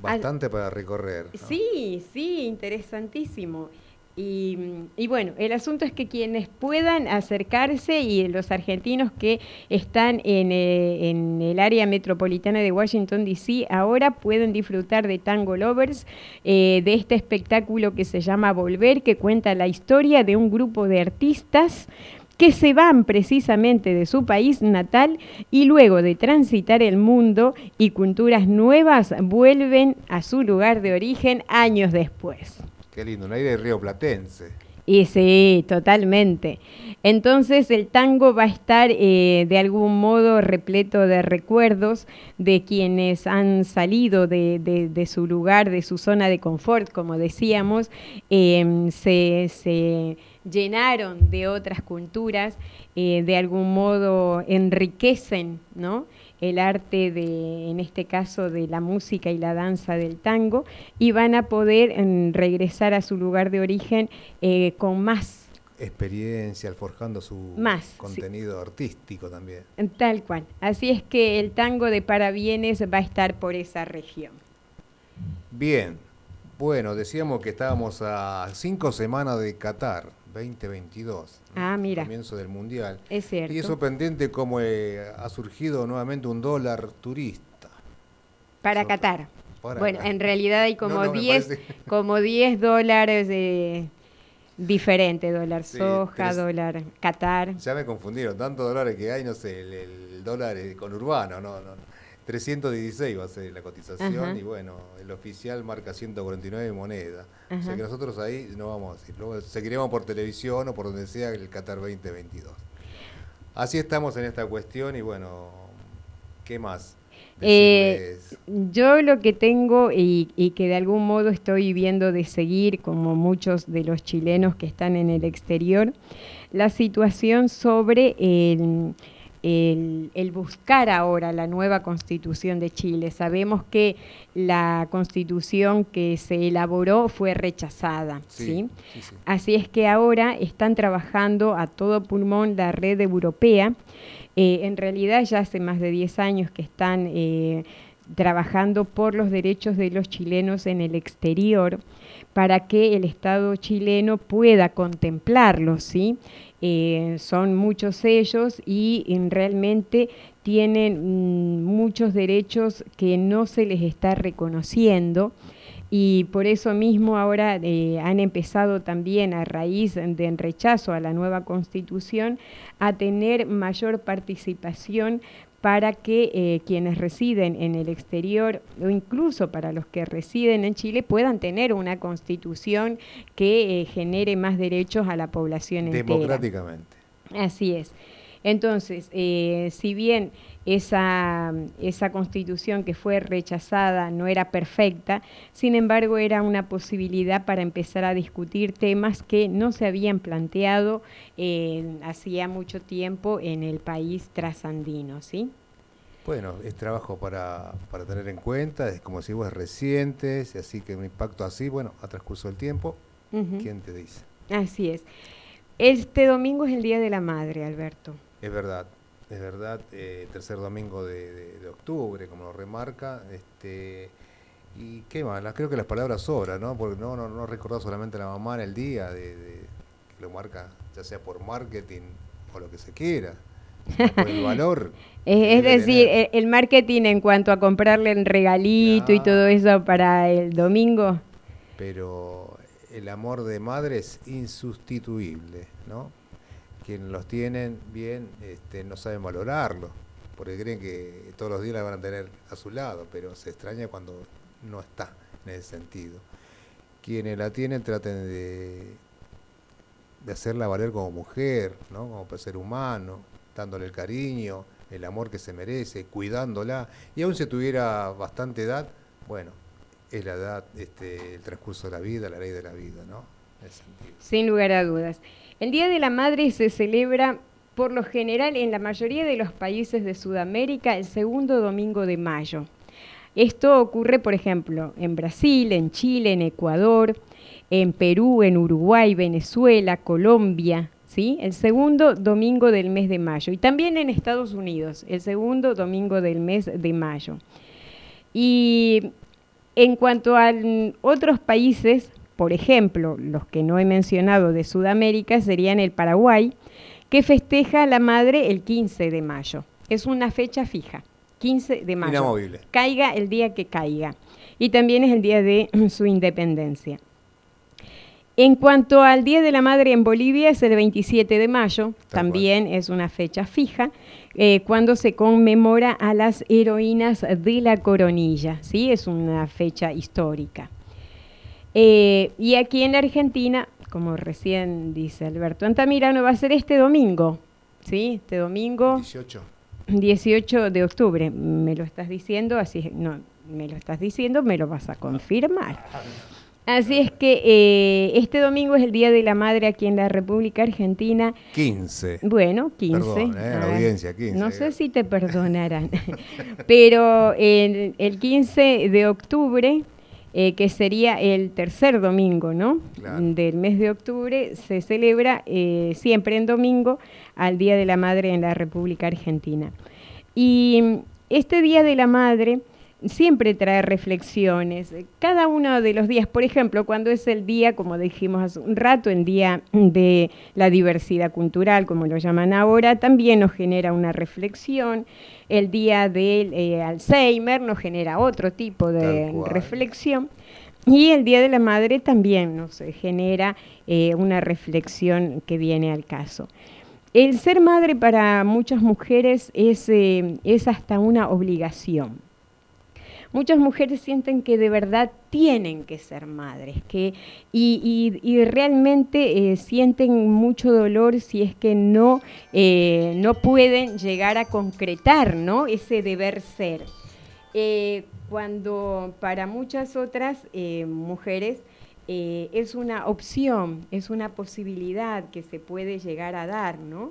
Bastante para recorrer. ¿no? Sí, sí, interesantísimo. Y, bueno, el asunto es que quienes puedan acercarse y los argentinos que están en, eh, el área metropolitana de Washington, D.C., ahora pueden disfrutar de Tango Lovers, eh, de este espectáculo que se llama Volver, que cuenta la historia de un grupo de artistas que se van precisamente de su país natal y luego de transitar el mundo y culturas nuevas vuelven a su lugar de origen años después. Qué lindo, un aire río platense. Y sí, totalmente. Entonces el tango va a estar eh, de algún modo repleto de recuerdos de quienes han salido de, su lugar, de su zona de confort, como decíamos, em, se, se llenaron de otras culturas, eh, de algún modo enriquecen ¿no? El arte de, en este caso, de la música y la danza del tango, y van a poder regresar a su lugar de origen eh, con más, Experiencia, forjando su Más, sí. contenido artístico también. tal cual. Así es que el tango de Parabienes va a estar por esa región. Bien, bueno, decíamos que estábamos a cinco semanas de Qatar 2022. ¿no? Ah, mira. Comienzo del Mundial. Es cierto. Y es sorprendente cómo eh, ha surgido nuevamente un dólar turista. Para Qatar. para bueno, en realidad hay como No, no, me 10 parece- como 10 dólares de diferente, dólar Sí, soja, tres- dólar Qatar. Ya me confundieron, tantos dólares que hay, no sé, el, el dólar eh, conurbano, no, no. 316 va a ser la cotización Ajá. y bueno, el oficial marca 149 moneda. O sea que nosotros ahí no vamos a decir, luego seguiremos por televisión o por donde sea el Qatar 2022. Así estamos en esta cuestión y bueno, ¿qué más? Eh, Yo lo que tengo y, y que de algún modo estoy viendo de seguir, como muchos de los chilenos que están en el exterior, la situación sobre el, el- el buscar ahora la nueva constitución de Chile. Sabemos que la constitución que se elaboró fue rechazada, ¿sí? sí, sí, sí. Así es que ahora están trabajando a todo pulmón la red europea. Eh, en realidad ya hace más de 10 años que están eh, trabajando por los derechos de los chilenos en el exterior para que el Estado chileno pueda contemplarlos, ¿sí? Eh, son muchos ellos y mm, realmente tienen mm, muchos derechos que no se les está reconociendo. Y por eso mismo ahora eh, han empezado también a raíz del rechazo a la nueva constitución a tener mayor participación para que eh, quienes residen en el exterior o incluso para los que residen en Chile puedan tener una constitución que eh, genere más derechos a la población entera. Democráticamente. Así es. Entonces, eh, si bien esa, esa constitución que fue rechazada no era perfecta, sin embargo era una posibilidad para empezar a discutir temas que no se habían planteado eh, hacía mucho tiempo en el país trasandino, ¿sí? Bueno, es trabajo para, para tener en cuenta, es como si vos es reciente, así que un impacto así, bueno, a transcurso del tiempo. ¿quién te dice? Así es. Este domingo es el Día de la Madre, Alberto. Es verdad, es verdad, eh, tercer domingo de, de- de octubre, como lo remarca, este, y qué más, creo que las palabras sobran, ¿no? Porque no, no, no recordar solamente a la mamá en el día, de, de- que lo marca ya sea por marketing o lo que se quiera, por el valor. Es, decir, el, el marketing en cuanto a comprarle el regalito y todo eso para el domingo. pero el amor de madre es insustituible, ¿no? Quienes los tienen bien este, no saben valorarlo, porque creen que todos los días la van a tener a su lado, pero se extraña cuando no está en ese sentido. Quienes la tienen traten de, de hacerla valer como mujer, ¿no? Como ser humano, dándole el cariño, el amor que se merece, cuidándola. Y aún si tuviera bastante edad, bueno, es la edad, este, el transcurso de la vida, la ley de la vida, ¿no? En ese sentido. Sin lugar a dudas. El Día de la Madre se celebra por lo general en la mayoría de los países de Sudamérica el segundo domingo de mayo. Esto ocurre, por ejemplo, en Brasil, en Chile, en Ecuador, en Perú, en Uruguay, Venezuela, Colombia, ¿sí? El segundo domingo del mes de mayo. Y también en Estados Unidos, el segundo domingo del mes de mayo. Y en cuanto a otros países, por ejemplo, los que no he mencionado de Sudamérica serían el Paraguay, que festeja a la madre el 15 de mayo. Es una fecha fija, 15 de mayo. Inamovible. Caiga el día que caiga. Y también es el día de su independencia. En cuanto al Día de la Madre en Bolivia es el 27 de mayo, también es una fecha fija, eh, cuando se conmemora a las heroínas de la coronilla, ¿sí? Es una fecha histórica. Eh, y aquí en la Argentina, como recién dice Alberto Antamirano, va a ser este domingo, ¿sí? Este domingo 18. 18 de octubre, me lo estás diciendo, así es- no, me lo estás diciendo, me lo vas a confirmar. Así es que eh, este domingo es el Día de la Madre aquí en la República Argentina. 15. Bueno, 15. Perdón, eh, la Ah, audiencia, 15, No sé si te perdonarán. Pero el, el 15 de octubre, eh, que sería el tercer domingo, ¿no? Claro. Del mes de octubre, se celebra eh, siempre en domingo al Día de la Madre en la República Argentina. Y este Día de la Madre siempre trae reflexiones. Cada uno de los días, por ejemplo, cuando es el día, como dijimos hace un rato, el día de la diversidad cultural, como lo llaman ahora, también nos genera una reflexión. El día del eh, Alzheimer nos genera otro tipo de reflexión. Y el Día de la Madre también nos eh, genera eh, una reflexión que viene al caso. El ser madre para muchas mujeres es, eh, es hasta una obligación. Muchas mujeres sienten que de verdad tienen que ser madres que, y, y- y realmente eh, sienten mucho dolor si es que no, eh, no pueden llegar a concretar ¿no? ese deber ser. Eh, cuando para muchas otras mujeres es una opción, es una posibilidad que se puede llegar a dar, ¿no?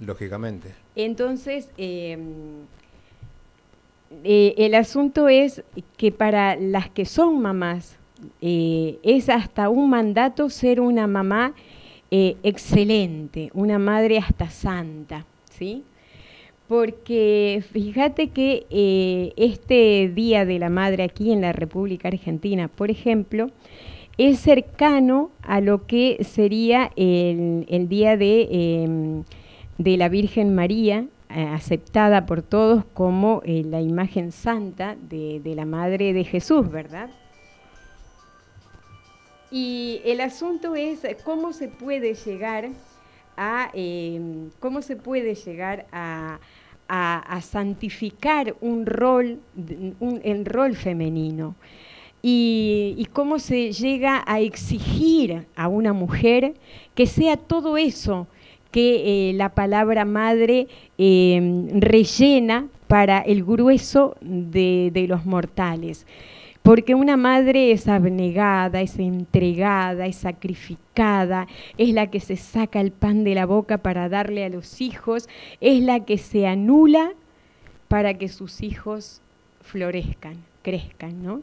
Lógicamente. Entonces, eh, eh, el asunto es que para las que son mamás, eh, es hasta un mandato ser una mamá eh, excelente, una madre hasta santa, ¿sí? Porque fíjate que este Día de la Madre aquí en la República Argentina, por ejemplo, es cercano a lo que sería el, Día de, la Virgen María, aceptada por todos como eh, la imagen santa de, la Madre de Jesús, ¿verdad? Y el asunto es cómo se puede llegar a eh, cómo se puede llegar a, a- santificar un rol, un, el rol femenino. Y cómo se llega a exigir a una mujer que sea todo eso que eh, la palabra madre eh, rellena para el grueso de, de los mortales. Porque una madre es abnegada, es entregada, es sacrificada, es la que se saca el pan de la boca para darle a los hijos, es la que se anula para que sus hijos florezcan, crezcan, ¿no?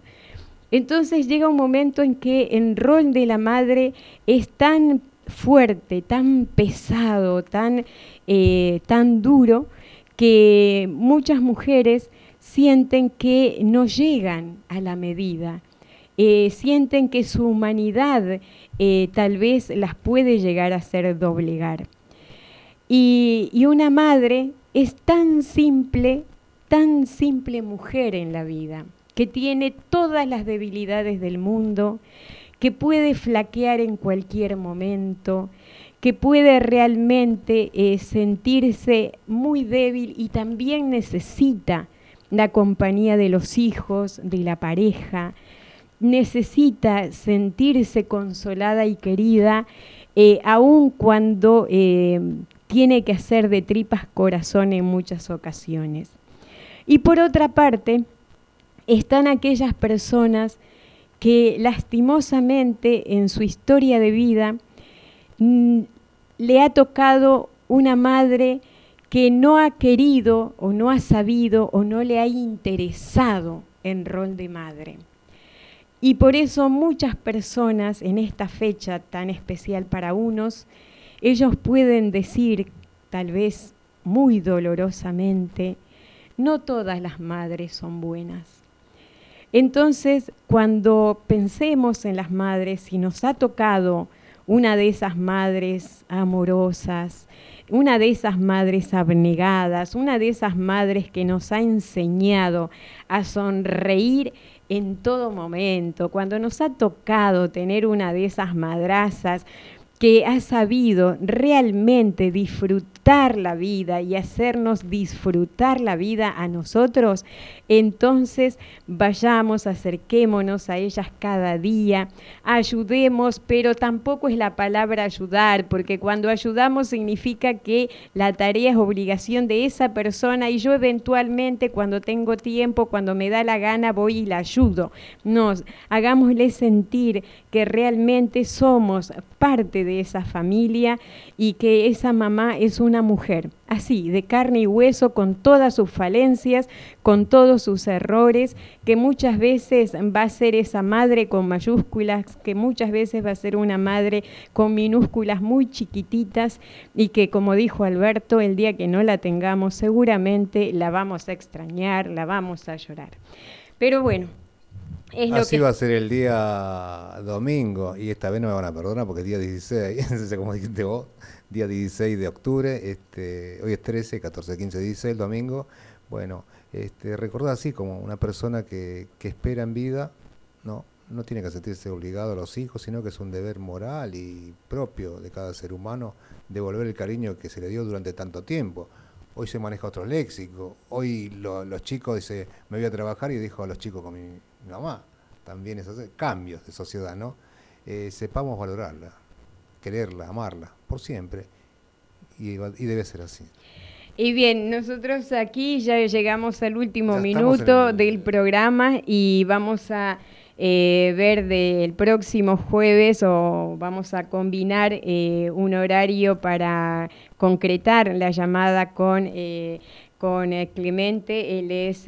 Entonces llega un momento en que el rol de la madre es tan fuerte, tan pesado, tan, eh, tan duro, que muchas mujeres sienten que no llegan a la medida, eh, sienten que su humanidad eh, tal vez las puede llegar a hacer doblegar. Y, y una madre es tan simple, tan simple mujer en la vida, que tiene todas las debilidades del mundo, que puede flaquear en cualquier momento, que puede realmente eh, sentirse muy débil y también necesita la compañía de los hijos, de la pareja, necesita sentirse consolada y querida, eh, aun cuando eh, tiene que hacer de tripas corazón en muchas ocasiones. Y por otra parte, están aquellas personas que lastimosamente en su historia de vida mm, le ha tocado una madre que no ha querido o no ha sabido o no le ha interesado en rol de madre. Y por eso muchas personas en esta fecha tan especial para unos, ellos pueden decir, tal vez muy dolorosamente, no todas las madres son buenas. Entonces, cuando pensemos en las madres, si nos ha tocado una de esas madres amorosas, una de esas madres abnegadas, una de esas madres que nos ha enseñado a sonreír en todo momento, cuando nos ha tocado tener una de esas madrazas que ha sabido realmente disfrutar la vida y hacernos disfrutar la vida a nosotros, entonces vayamos, acerquémonos a ellas cada día, ayudemos, pero tampoco es la palabra ayudar, porque cuando ayudamos significa que la tarea es obligación de esa persona y yo eventualmente cuando tengo tiempo, cuando me da la gana, voy y la ayudo. No, hagámosle sentir que realmente somos parte de esa familia y que esa mamá es una mujer, así, de carne y hueso, con todas sus falencias, con todos sus errores, que muchas veces va a ser esa madre con mayúsculas, que muchas veces va a ser una madre con minúsculas muy chiquititas y que, como dijo Alberto, el día que no la tengamos seguramente la vamos a extrañar, la vamos a llorar. Pero bueno, Así que... va a ser el día domingo, y esta vez no me van a perdonar porque es día 16, no sé cómo dijiste vos, día 16 de octubre, este, hoy es 13, 14, 15, 16, el domingo. Bueno, este, recordar así como una persona que, que espera en vida, no, no tiene que sentirse obligado a los hijos, sino que es un deber moral y propio de cada ser humano devolver el cariño que se le dio durante tanto tiempo. Hoy se maneja otro léxico. Hoy lo- los chicos dicen, me voy a trabajar y dejo a los chicos con mi, mamá. También esos cambios de sociedad, ¿no? Eh, sepamos valorarla, quererla, amarla, por siempre. Y, debe ser así. Y bien, nosotros aquí ya llegamos al último Ya minuto el- del programa y vamos a eh, ver del próximo jueves o vamos a combinar eh, un horario para concretar la llamada con, eh, con Clemente. Él es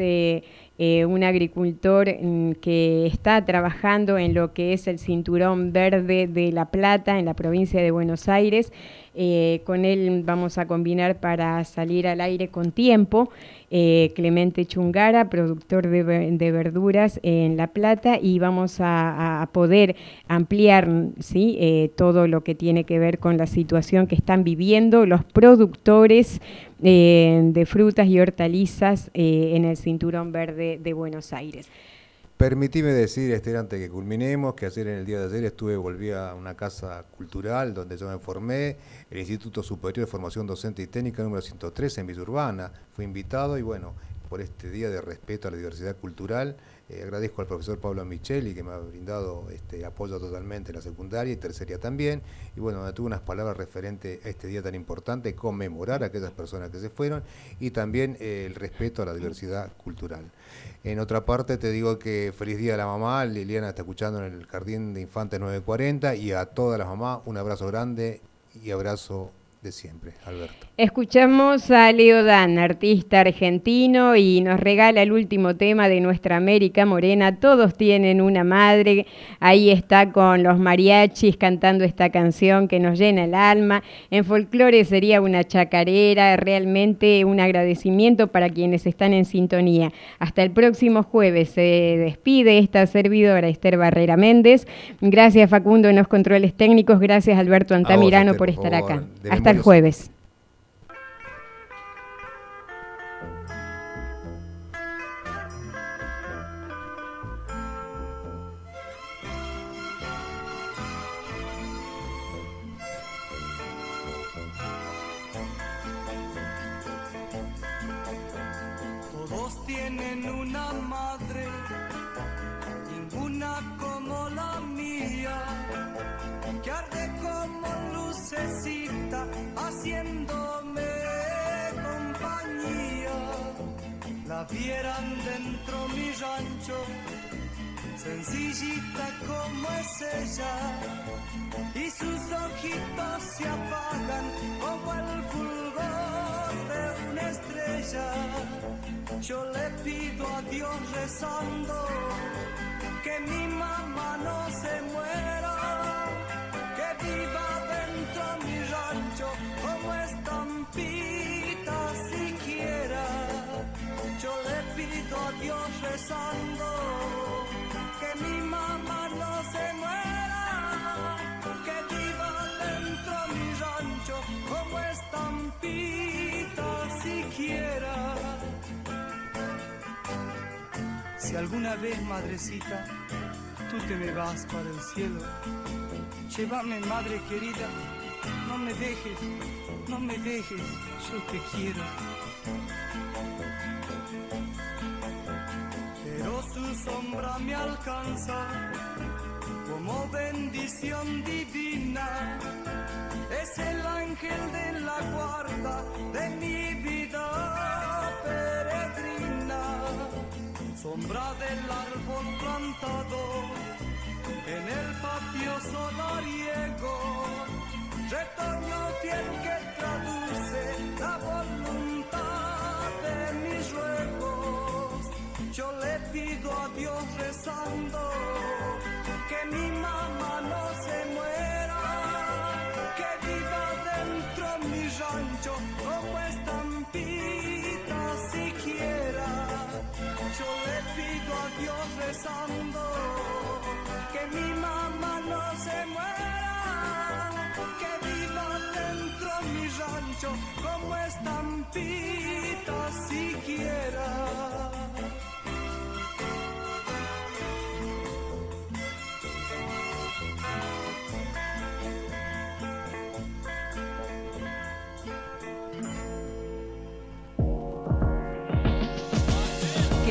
eh, un agricultor mm, que está trabajando en lo que es el cinturón verde de La Plata en la provincia de Buenos Aires. Eh, con él vamos a combinar para salir al aire con tiempo. Eh, Clemente Chungara, productor de, ve- de verduras en La Plata, y vamos a, poder ampliar ¿sí? Eh, todo lo que tiene que ver con la situación que están viviendo los productores de frutas y hortalizas en el Cinturón Verde de Buenos Aires. Permitime decir, este, antes que culminemos, que ayer en el día de ayer estuve, volví a una casa cultural donde yo me formé, el Instituto Superior de Formación Docente y Técnica número 103 en Villa Urbana. Fui invitado y bueno, por este día de respeto a la diversidad cultural, eh, agradezco al profesor Pablo Micheli que me ha brindado este apoyo totalmente en la secundaria y terceria también. Y bueno, me tuvo unas palabras referentes a este día tan importante, conmemorar a aquellas personas que se fueron y también eh, el respeto a la diversidad cultural. En otra parte te digo que feliz día a la mamá, Liliana está escuchando en el Jardín de Infantes 940 y a todas las mamás un abrazo grande y abrazo de siempre, Alberto. Escuchamos a Leo Dan, artista argentino, y nos regala el último tema de nuestra América Morena. Todos tienen una madre. Ahí está con los mariachis cantando esta canción que nos llena el alma. En folclore sería una chacarera, realmente un agradecimiento para quienes están en sintonía. Hasta el próximo jueves se despide esta servidora Esther Barrera Méndez. Gracias Facundo en los controles técnicos. Gracias Alberto Antamirano Esther, por estar acá. Hasta el jueves. Vieran dentro mi rancho, sencillita como es ella, y sus ojitos se apagan como el fulgor de una estrella. Yo le pido a Dios rezando que mi mamá no se muera, que viva Yo le pido a Dios rezando que mi mamá no se muera, que viva dentro mi rancho como estampita siquiera. Si alguna vez, madrecita, tú te me vas para el cielo, llévame, madre querida, no me dejes, no me dejes, yo te quiero. Pero su sombra me alcanza como bendición divina. Es el ángel de la guarda de mi vida peregrina sombra del árbol plantado en el patio solariego, retoño fiel que traduce la voluntad Yo le pido a Dios rezando que mi mamá no se muera, que viva dentro mi rancho como estampita siquiera. Yo le pido a Dios rezando que mi mamá no se muera, que viva dentro mi rancho como estampita